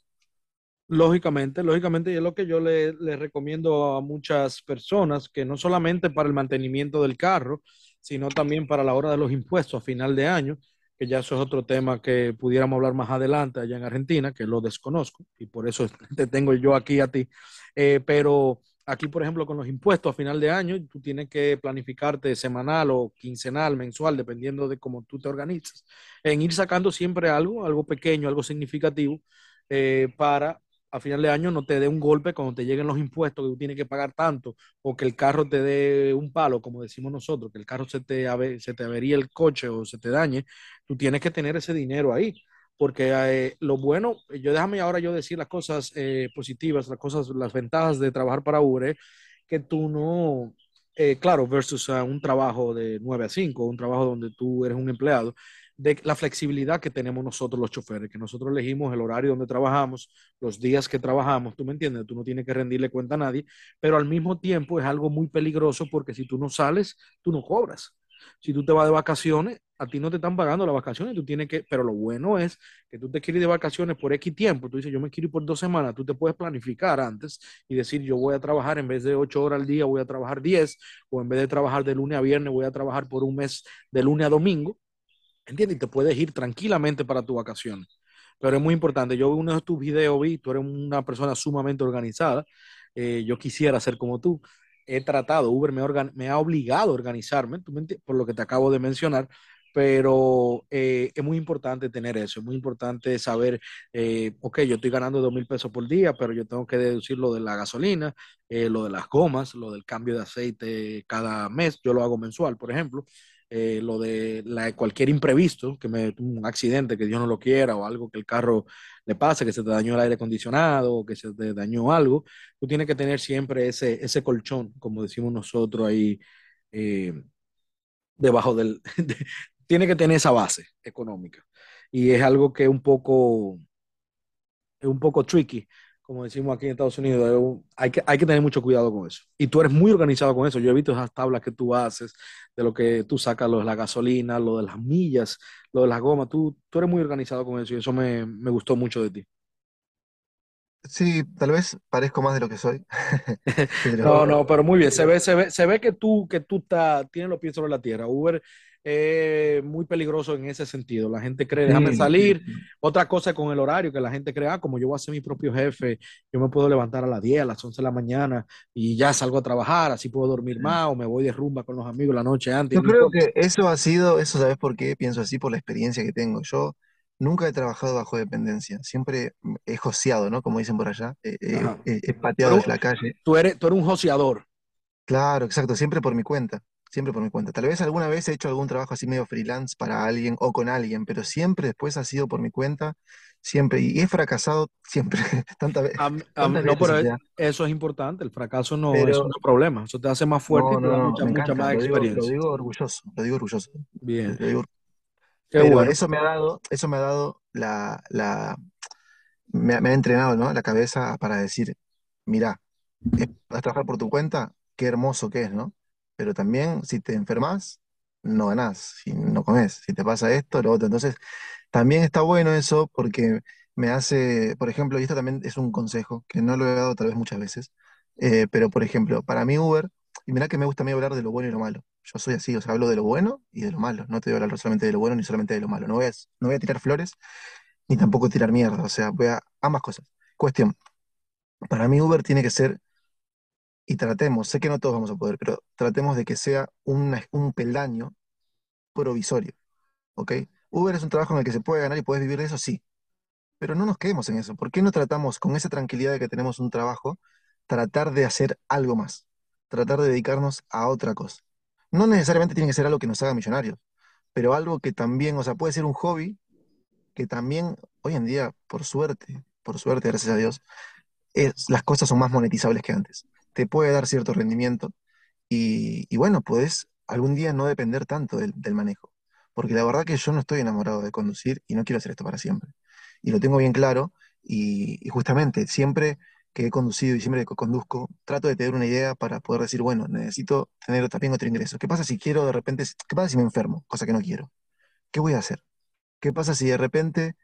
Lógicamente, lógicamente, y es lo que yo le, recomiendo a muchas personas, que no solamente para el mantenimiento del carro, sino también para la hora de los impuestos a final de año, que ya eso es otro tema que pudiéramos hablar más adelante allá en Argentina, que lo desconozco y por eso [laughs] te tengo yo aquí a ti. Eh, pero aquí, por ejemplo, con los impuestos a final de año, tú tienes que planificarte semanal o quincenal, mensual, dependiendo de cómo tú te organizas, en ir sacando siempre algo, algo pequeño, algo significativo, eh, para a final de año no te dé un golpe cuando te lleguen los impuestos que tú tienes que pagar tanto o que el carro te dé un palo, como decimos nosotros, que el carro se te, se te avería el coche o se te dañe, tú tienes que tener ese dinero ahí. Porque eh, lo bueno, yo déjame ahora yo decir las cosas eh, positivas, las cosas, las ventajas de trabajar para Uber, que tú no, eh, claro, versus a un trabajo de 9 a 5, un trabajo donde tú eres un empleado, de la flexibilidad que tenemos nosotros los choferes, que nosotros elegimos el horario donde trabajamos, los días que trabajamos, tú me entiendes, tú no tienes que rendirle cuenta a nadie, pero al mismo tiempo es algo muy peligroso porque si tú no sales, tú no cobras. Si tú te vas de vacaciones, a ti no te están pagando las vacaciones, tú tienes que, pero lo bueno es que tú te quieres ir de vacaciones por X tiempo, tú dices, yo me quiero ir por dos semanas, tú te puedes planificar antes y decir, yo voy a trabajar en vez de ocho horas al día, voy a trabajar diez, o en vez de trabajar de lunes a viernes, voy a trabajar por un mes de lunes a domingo, ¿entiendes? Y te puedes ir tranquilamente para tu vacaciones. Pero es muy importante, yo uno de tus videos, vi, tú eres una persona sumamente organizada, eh, yo quisiera ser como tú, he tratado, Uber me, me ha obligado a organizarme, ¿tú me por lo que te acabo de mencionar, pero eh, es muy importante tener eso, es muy importante saber, eh, ok, yo estoy ganando dos mil pesos por día, pero yo tengo que deducir lo de la gasolina, eh, lo de las gomas, lo del cambio de aceite cada mes, yo lo hago mensual, por ejemplo, eh, lo de cualquier imprevisto, que me, un accidente que Dios no lo quiera o algo que el carro le pase, que se te dañó el aire acondicionado o que se te dañó algo, tú tienes que tener siempre ese, ese colchón, como decimos nosotros ahí, eh, debajo del... [laughs] De, tiene que tener esa base económica. Y es algo que es un poco, es un poco tricky, como decimos aquí en Estados Unidos, hay que, hay que tener mucho cuidado con eso. Y tú eres muy organizado con eso. Yo he visto esas tablas que tú haces, de lo que tú sacas, lo de la gasolina, lo de las millas, lo de las gomas. Tú, tú eres muy organizado con eso y eso me, me gustó mucho de ti. Sí, tal vez parezco más de lo que soy, [laughs] [laughs] No, pero, no, pero muy bien. Se ve, se ve, se ve que tú, que tú está, tienes los pies sobre la tierra. Uber es muy peligroso en ese sentido. La gente cree, déjame salir. Otra cosa con el horario, que la gente crea, ah, como yo voy a ser mi propio jefe, yo me puedo levantar a las 10, a las 11 de la mañana y ya salgo a trabajar, así puedo dormir más o me voy de rumba con los amigos la noche antes, Yo creo que eso ha sido, eso sabes por qué pienso así, por la experiencia que tengo. Yo nunca he trabajado bajo dependencia, siempre he joseado, ¿no? Como dicen por allá, eh, eh, eh, he pateado desde la calle. tú eres, tú eres un joseador. Claro, exacto, siempre por mi cuenta, siempre por mi cuenta. Tal vez alguna vez he hecho algún trabajo así medio freelance para alguien o con alguien, pero siempre después ha sido por mi cuenta, siempre, y he fracasado siempre, [laughs] tantas ve- Am- am- tantas no, pero sea, eso es importante. El fracaso no, no pero es problema. Eso te hace más fuerte y no, te no, da no, mucha, mucha más lo digo, lo experiencia. digo orgulloso, lo digo orgulloso, Bien, lo digo qué Pero bueno. eso me ha dado, eso me ha dado la, la, me, ha me ha entrenado, ¿no? La cabeza para decir, mira, vas a trabajar por tu cuenta, qué hermoso que es, ¿no? Pero también si te enfermas, no ganás, si no comes, si te pasa esto, lo otro. Entonces, también está bueno eso porque me hace, por ejemplo, y esto también es un consejo que no lo he dado tal vez muchas veces, eh, pero por ejemplo, para mí Uber, y mira que me gusta a mí hablar de lo bueno y lo malo. Yo soy así, o sea, hablo de lo bueno y de lo malo. No te voy a hablar solamente de lo bueno ni solamente de lo malo. No voy a, no voy a tirar flores ni tampoco tirar mierda. O sea, voy a ambas cosas. Cuestión, para mí Uber tiene que ser, y tratemos, sé que no todos vamos a poder, pero tratemos de que sea un peldaño provisorio, ¿ok? Uber es un trabajo en el que se puede ganar y puedes vivir de eso, sí, pero no nos quedemos en eso. ¿Por qué no tratamos con esa tranquilidad de que tenemos un trabajo, tratar de hacer algo más? Tratar de dedicarnos a otra cosa. No necesariamente tiene que ser algo que nos haga millonarios, pero algo que también, o sea, puede ser un hobby que también hoy en día, por suerte, por suerte, gracias a Dios, es- las cosas son más monetizables que antes. Te puede dar cierto rendimiento y, y bueno, puedes algún día no depender tanto del, manejo. Porque la verdad que yo no estoy enamorado de conducir y no quiero hacer esto para siempre. Y lo tengo bien claro y, y justamente siempre que he conducido y siempre que conduzco, trato de tener una idea para poder decir, bueno, necesito tener también otro ingreso. ¿Qué pasa si quiero de repente, qué pasa si me enfermo? Cosa que no quiero. ¿Qué voy a hacer? ¿Qué pasa si de repente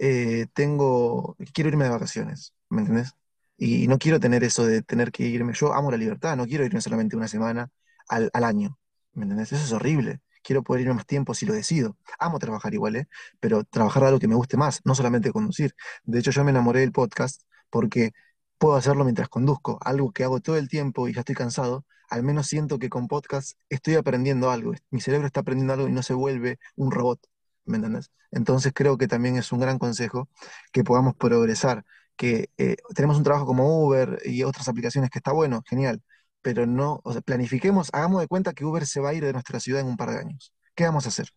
eh, tengo, quiero irme de vacaciones, ¿me entendés? Y no quiero tener eso de tener que irme, yo amo la libertad, no quiero irme solamente una semana al, al año, ¿me entendés? Eso es horrible. Quiero poder irme más tiempo si lo decido. Amo trabajar igual, ¿eh? Pero trabajar algo que me guste más, no solamente conducir. De hecho, yo me enamoré del podcast porque puedo hacerlo mientras conduzco, algo que hago todo el tiempo y ya estoy cansado. Al menos siento que con podcast estoy aprendiendo algo. Mi cerebro está aprendiendo algo y no se vuelve un robot. ¿Me entendés? Entonces creo que también es un gran consejo que podamos progresar, que eh, tenemos un trabajo como Uber y otras aplicaciones que está bueno, genial, pero no, o sea, planifiquemos, hagamos de cuenta que Uber se va a ir de nuestra ciudad en un par de años. ¿Qué vamos a hacer?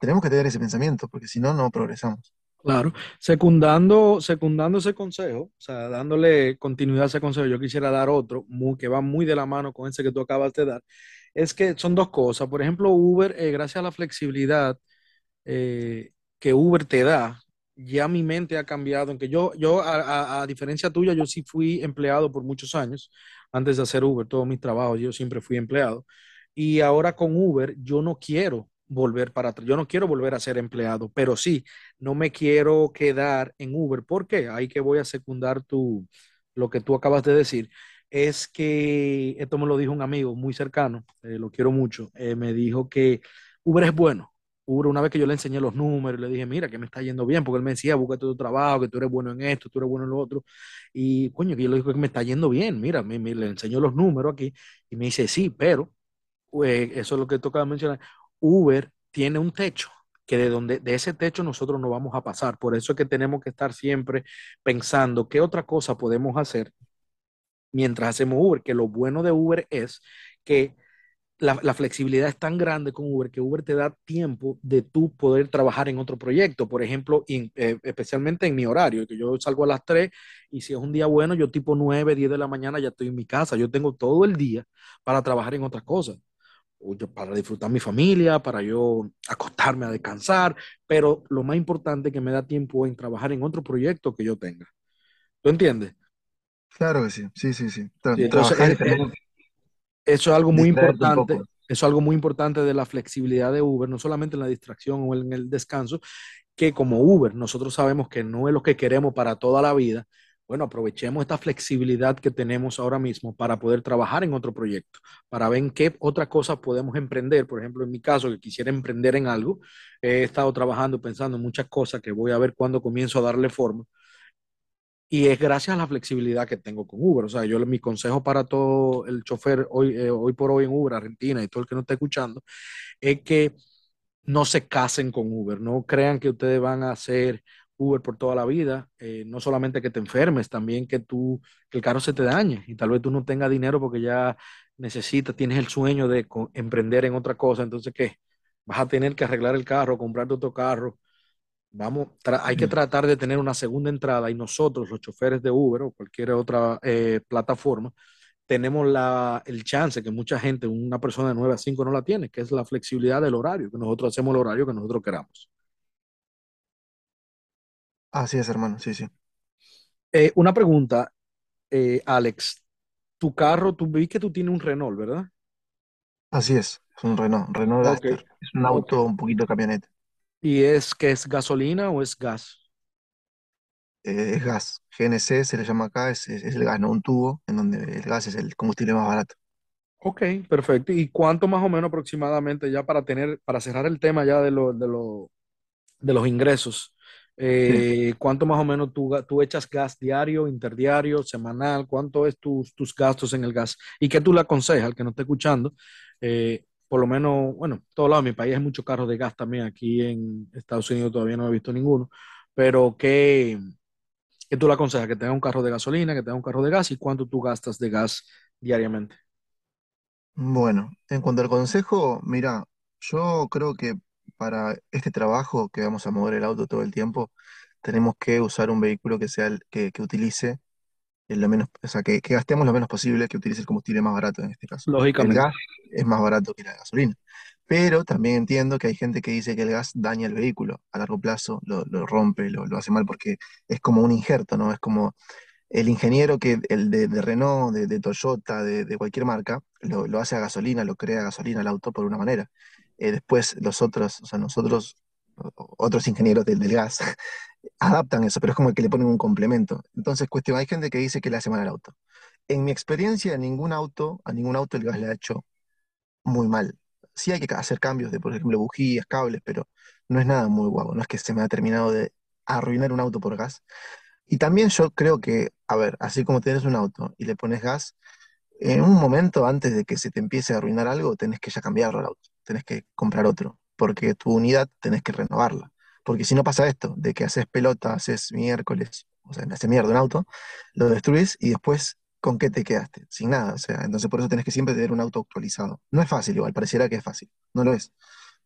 Tenemos que tener ese pensamiento, porque si no, no progresamos. Claro, secundando, secundando ese consejo, o sea, dándole continuidad a ese consejo, yo quisiera dar otro muy, que va muy de la mano con ese que tú acabas de dar. Es que son dos cosas. Por ejemplo, Uber, eh, gracias a la flexibilidad eh, que Uber te da, ya mi mente ha cambiado. En que yo, yo a, diferencia tuya, yo sí fui empleado por muchos años antes de hacer Uber, todos mis trabajos, yo siempre fui empleado. Y ahora con Uber, yo no quiero volver para atrás, yo no quiero volver a ser empleado, pero sí, no me quiero quedar en Uber. ¿Por qué? Ahí que voy a secundar tu, lo que tú acabas de decir. Es que esto me lo dijo un amigo muy cercano, eh, lo quiero mucho. eh, me dijo que Uber es bueno una vez que yo le enseñé los números, le dije, mira, que me está yendo bien, porque él me decía, búscate tu trabajo, que tú eres bueno en esto, tú eres bueno en lo otro. Y, coño, que yo le digo que me está yendo bien, mira, me, le enseñó los números aquí, y me dice, sí, pero, eh, eso es lo que toca mencionar, Uber tiene un techo, que de donde, de ese techo nosotros no vamos a pasar. Por eso es que tenemos que estar siempre pensando qué otra cosa podemos hacer mientras hacemos Uber, que lo bueno de Uber es que la, la, flexibilidad es tan grande con Uber que Uber te da tiempo de tú poder trabajar en otro proyecto. Por ejemplo, in, eh, especialmente en mi horario, que yo salgo a las 3 y si es un día bueno, yo tipo 9, 10 de la mañana ya estoy en mi casa. Yo tengo todo el día para trabajar en otras cosas. Para disfrutar mi familia, para yo acostarme a descansar, pero lo más importante es que me da tiempo en trabajar en otro proyecto que yo tenga. ¿Tú entiendes? Claro que sí, sí, sí, sí. Tra Sí, entonces, trabajar y eh, Eso es algo muy importante, eso es algo muy importante de la flexibilidad de Uber, no solamente en la distracción o en el descanso, que como Uber nosotros sabemos que no es lo que queremos para toda la vida. Bueno, aprovechemos esta flexibilidad que tenemos ahora mismo para poder trabajar en otro proyecto, para ver en qué otras cosas podemos emprender. Por ejemplo, en mi caso, que quisiera emprender en algo, he estado trabajando, pensando en muchas cosas que voy a ver cuando comienzo a darle forma. Y es gracias a la flexibilidad que tengo con Uber. O sea, yo mi consejo para todo el chofer hoy, eh, hoy por hoy en Uber, Argentina y todo el que no esté escuchando, es que no se casen con Uber. No crean que ustedes van a hacer Uber por toda la vida. Eh, no solamente que te enfermes, también que, tú, que el carro se te dañe y tal vez tú no tengas dinero porque ya necesitas, tienes el sueño de emprender en otra cosa. Entonces, ¿qué? Vas a tener que arreglar el carro, comprarte otro carro Vamos, hay que tratar de tener una segunda entrada y nosotros, los choferes de Uber o cualquier otra eh, plataforma, tenemos la, el chance que mucha gente, una persona de 9 a 5 no la tiene, que es la flexibilidad del horario, que nosotros hacemos el horario que nosotros queramos. Así es, hermano, sí, sí. Eh, una pregunta, eh, Alex, tu carro, tú vi que tú tienes un Renault, ¿verdad? Así es, es un Renault, Renault. Es un auto un poquito camioneta. ¿Y es que es gasolina o es gas? Eh, es gas. GNC se le llama acá, es, es- es el gas, no un tubo, en donde el gas es el combustible más barato. Ok, perfecto. ¿Y cuánto más o menos aproximadamente ya para tener, para cerrar el tema ya de, lo, de, lo, de los ingresos? Sí. Eh, ¿cuánto más o menos tú, tú echas gas diario, interdiario, semanal? ¿Cuánto es tus, tus gastos en el gas? ¿Y qué tú le aconsejas al que no esté escuchando? Eh, por lo menos, bueno, en todos lados, en mi país hay muchos carros de gas también. Aquí en Estados Unidos todavía no he visto ninguno. Pero ¿qué, qué tú le aconsejas? ¿Que tenga un carro de gasolina, que tenga un carro de gas? ¿Y cuánto tú gastas de gas diariamente? Bueno, en cuanto al consejo, mira, yo creo que para este trabajo que vamos a mover el auto todo el tiempo, tenemos que usar un vehículo que sea el, que, que utilice lo menos, o sea, que, que, gastemos lo menos posible, que utilice el combustible más barato en este caso. Lógicamente. El gas es más barato que la gasolina. Pero también entiendo que hay gente que dice que el gas daña el vehículo a largo plazo, lo, lo rompe, lo, lo, hace mal porque es como un injerto, ¿no? Es como el ingeniero que, el de, de Renault, de, de Toyota, de, de, cualquier marca, lo, lo, hace a gasolina, lo crea a gasolina el auto por una manera. Eh, después los otros, o sea, nosotros, otros ingenieros del, del gas, adaptan eso, pero es como que le ponen un complemento. Entonces, cuestión, hay gente que dice que le hace mal al auto. En mi experiencia, a ningún auto, a ningún auto el gas le ha hecho muy mal. Sí hay que hacer cambios de, por ejemplo, bujías, cables, pero no es nada muy guapo. No es que se me ha terminado de arruinar un auto por gas. Y también yo creo que, a ver, así como tienes un auto y le pones gas, en un momento antes de que se te empiece a arruinar algo, tenés que ya cambiarlo al auto, tenés que comprar otro, porque tu unidad tenés que renovarla. Porque si no pasa esto, de que haces pelota, haces miércoles, o sea, haces mierda un auto, lo destruyes y después, ¿con qué te quedaste? Sin nada, o sea, entonces por eso tenés que siempre tener un auto actualizado. No es fácil igual, pareciera que es fácil, no lo es.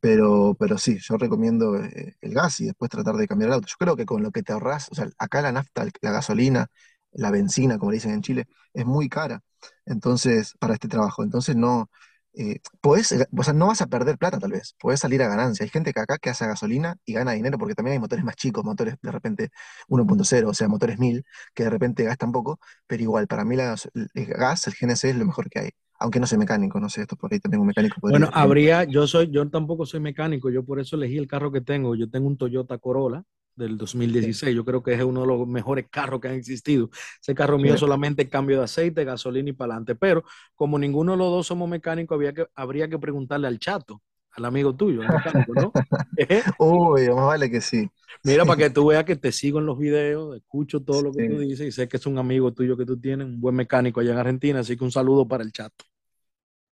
Pero, pero sí, yo recomiendo eh, el gas y después tratar de cambiar el auto. Yo creo que con lo que te ahorras, o sea, acá la nafta, la gasolina, la benzina, como le dicen en Chile, es muy cara. Entonces, para este trabajo. Entonces no, eh, puedes, o sea, no vas a perder plata tal vez, puedes salir a ganancia. Hay gente que acá que hace gasolina y gana dinero porque también hay motores más chicos, motores de repente 1.0, o sea, motores 1000, que de repente gastan poco, pero igual, para mí la, el gas, el GNC es lo mejor que hay. Aunque no soy mecánico, no sé, esto por ahí también un mecánico. Bueno, habría, yo soy, yo tampoco soy mecánico, yo por eso elegí el carro que tengo. Yo tengo un Toyota Corolla del 2016. Yo creo que es uno de los mejores carros que han existido. Ese carro mío solamente cambio de aceite, gasolina y para adelante. Pero como ninguno de los dos somos mecánicos, había que, habría que preguntarle al chato, al amigo tuyo, al mecánico, ¿no? [laughs] Uy, más vale que sí. Mira, para que [laughs] tú veas que te sigo en los videos, escucho todo lo que sí. tú dices y sé que es un amigo tuyo que tú tienes, un buen mecánico allá en Argentina, así que un saludo para el chato.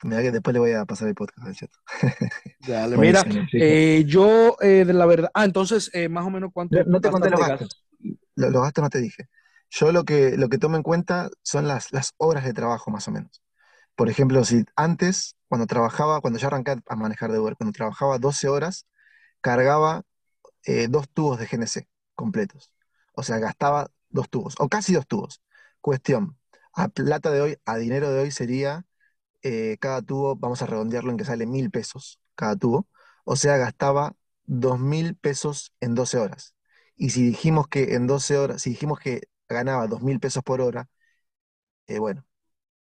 Mira que después le voy a pasar el podcast al chat. [laughs] Dale, mira, eh, yo eh, de la verdad, ah, entonces eh, más o menos cuánto. No, te conté los gastos. Los, los, gastos no te dije. Yo lo que, lo que tomo en cuenta son las, las horas de trabajo más o menos. Por ejemplo, si antes, cuando trabajaba, cuando ya arranqué a manejar de Uber, cuando trabajaba 12 horas, cargaba dos tubos de GNC completos. O sea, gastaba dos tubos, o casi dos tubos. Cuestión, a plata de hoy, a dinero de hoy sería eh, cada tubo, vamos a redondearlo en que sale mil pesos cada tubo, o sea, gastaba dos mil pesos en 12 horas. Y si dijimos que en 12 horas, si dijimos que ganaba dos mil pesos por hora, eh, bueno,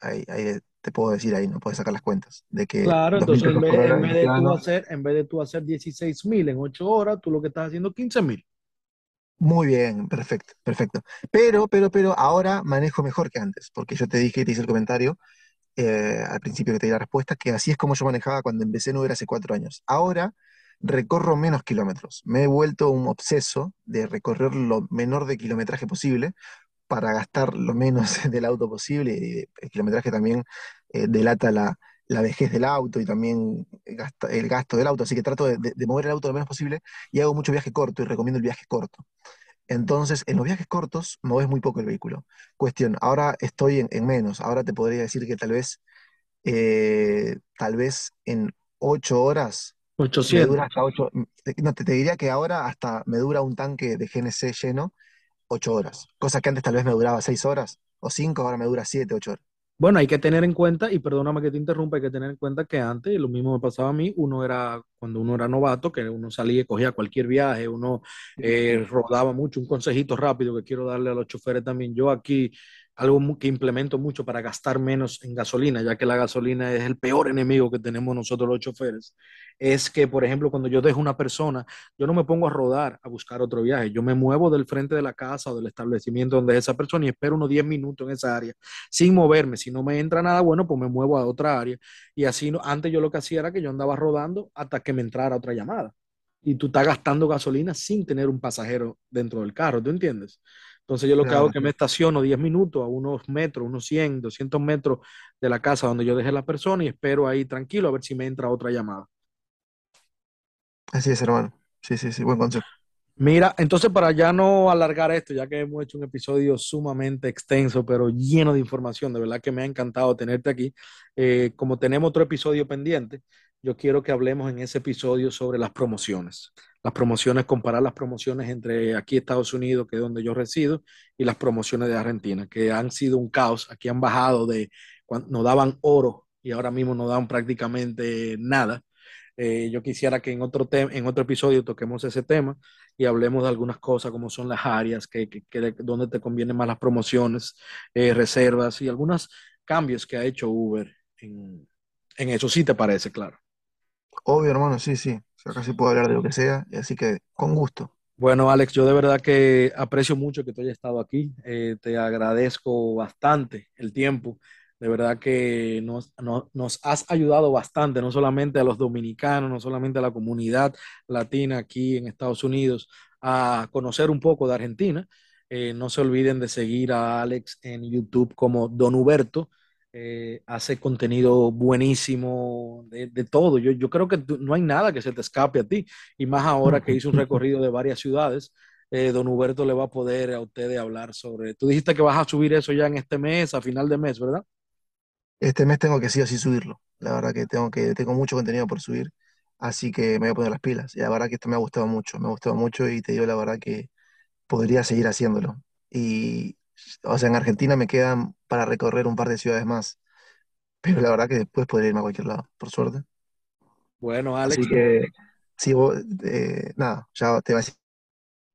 ahí, ahí, te puedo decir ahí, no puedes sacar las cuentas. De que claro, entonces en vez, en, vez de tú hacer, en vez de tú hacer 16 mil en 8 horas, tú lo que estás haciendo 15 mil. Muy bien, perfecto, perfecto. Pero, pero, pero ahora manejo mejor que antes, porque yo te dije, te hice el comentario, eh, al principio que te di la respuesta, que así es como yo manejaba cuando empecé en Uber hace cuatro años. Ahora recorro menos kilómetros. Me he vuelto un obseso de recorrer lo menor de kilometraje posible para gastar lo menos [laughs] del auto posible. Y el kilometraje también eh, delata la, la, vejez del auto y también el gasto del auto. Así que trato de mover el auto lo menos posible y hago mucho viaje corto y recomiendo el viaje corto. Entonces, en los viajes cortos mueves muy poco el vehículo. Cuestión, ahora estoy en, en menos, ahora te podría decir que tal vez, eh, tal vez en ocho horas 800. me dura hasta ocho, no, te, te, diría que ahora hasta me dura un tanque de GNC lleno ocho horas, cosa que antes tal vez me duraba seis horas o cinco, ahora me dura siete, ocho horas. Bueno, hay que tener en cuenta, y perdóname que te interrumpa, hay que tener en cuenta que antes, lo mismo me pasaba a mí, uno era, cuando uno era novato, que uno salía y cogía cualquier viaje, uno eh, rodaba mucho, un consejito rápido que quiero darle a los choferes también. Yo aquí algo que implemento mucho para gastar menos en gasolina, ya que la gasolina es el peor enemigo que tenemos nosotros los choferes, es que, por ejemplo, cuando yo dejo una persona, yo no me pongo a rodar a buscar otro viaje, yo me muevo del frente de la casa o del establecimiento donde es esa persona y espero unos 10 minutos en esa área sin moverme. Si no me entra nada bueno, pues me muevo a otra área. Y así, antes yo lo que hacía era que yo andaba rodando hasta que me entrara otra llamada. Y tú estás gastando gasolina sin tener un pasajero dentro del carro, ¿tú entiendes? Entonces yo lo que hago es que me estaciono 10 minutos a unos metros, unos 100, 200 metros de la casa donde yo dejé la persona y espero ahí tranquilo a ver si me entra otra llamada. Así es, hermano. Sí, sí, sí, buen consejo. Mira, entonces para ya no alargar esto, ya que hemos hecho un episodio sumamente extenso, pero lleno de información, de verdad que me ha encantado tenerte aquí. Eh, como tenemos otro episodio pendiente, yo quiero que hablemos en ese episodio sobre las promociones. Las promociones, comparar las promociones entre aquí Estados Unidos, que es donde yo resido, y las promociones de Argentina, que han sido un caos. Aquí han bajado de, cuando nos daban oro y ahora mismo no dan prácticamente nada. Eh, yo quisiera que en otro, en otro episodio toquemos ese tema y hablemos de algunas cosas como son las áreas, que, que, donde te convienen más las promociones, eh, reservas y algunos cambios que ha hecho Uber en, en eso. Sí te parece, claro. Obvio, hermano, sí, sí. Acá sí puedo hablar de lo que sea, así que con gusto. Bueno, Alex, yo de verdad que aprecio mucho que tú hayas estado aquí. Eh, te agradezco bastante el tiempo. De verdad que nos, nos, has ayudado bastante, no solamente a los dominicanos, no solamente a la comunidad latina aquí en Estados Unidos, a conocer un poco de Argentina. Eh, no se olviden de seguir a Alex en YouTube como Don Huberto. Eh, hace contenido buenísimo de, de todo. Yo, yo, creo que no hay nada que se te escape a ti, y más ahora que hizo un [laughs] recorrido de varias ciudades. Eh, don Huberto le va a poder a ustedes hablar sobre. Tú dijiste que vas a subir eso ya en este mes, a final de mes, ¿verdad? Este mes tengo que sí o sí subirlo. La verdad que tengo que tengo mucho contenido por subir, así que me voy a poner las pilas. Y la verdad que esto me ha gustado mucho, me ha gustado mucho y te digo la verdad que podría seguir haciéndolo. Y, o sea, en Argentina me quedan para recorrer un par de ciudades más, pero la verdad que después podría irme a cualquier lado, por suerte. Bueno, Alex. Así que, sí, eh, nada, ya te va a decir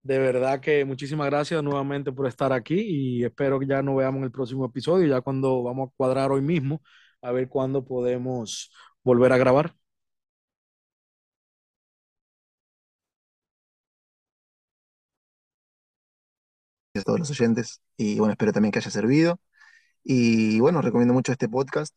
de verdad que muchísimas gracias nuevamente por estar aquí y espero que ya nos veamos en el próximo episodio, ya cuando vamos a cuadrar hoy mismo, a ver cuándo podemos volver a grabar. A todos los oyentes y bueno, espero también que haya servido. Y bueno, recomiendo mucho este podcast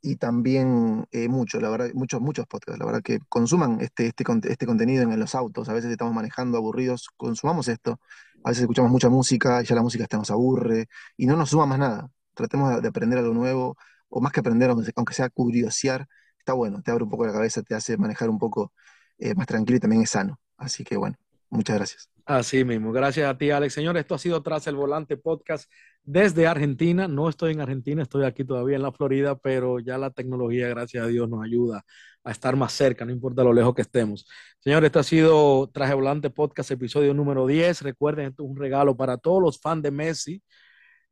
y también eh, mucho, la verdad, muchos, muchos podcasts, la verdad que consuman este, este, este contenido en, los autos, a veces estamos manejando aburridos, consumamos esto, a veces escuchamos mucha música y ya la música está nos aburre y no nos suma más nada, tratemos de aprender algo nuevo, o más que aprender, aunque sea curiosear, está bueno, te abre un poco la cabeza, te hace manejar un poco eh, más tranquilo y también es sano, así que bueno, muchas gracias. Así mismo, gracias a ti Alex. Señor, esto ha sido Tras el Volante Podcast desde Argentina. No estoy en Argentina, estoy aquí todavía en la Florida, pero ya la tecnología, gracias a Dios, nos ayuda a estar más cerca, no importa lo lejos que estemos. Señor, esto ha sido Traje Volante Podcast, episodio número 10. Recuerden, esto es un regalo para todos los fans de Messi,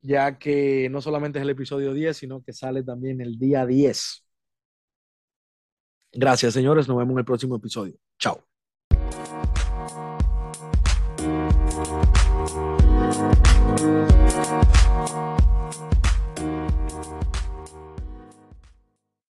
ya que no solamente es el episodio 10, sino que sale también el día 10. Gracias, señores. Nos vemos en el próximo episodio. Chao.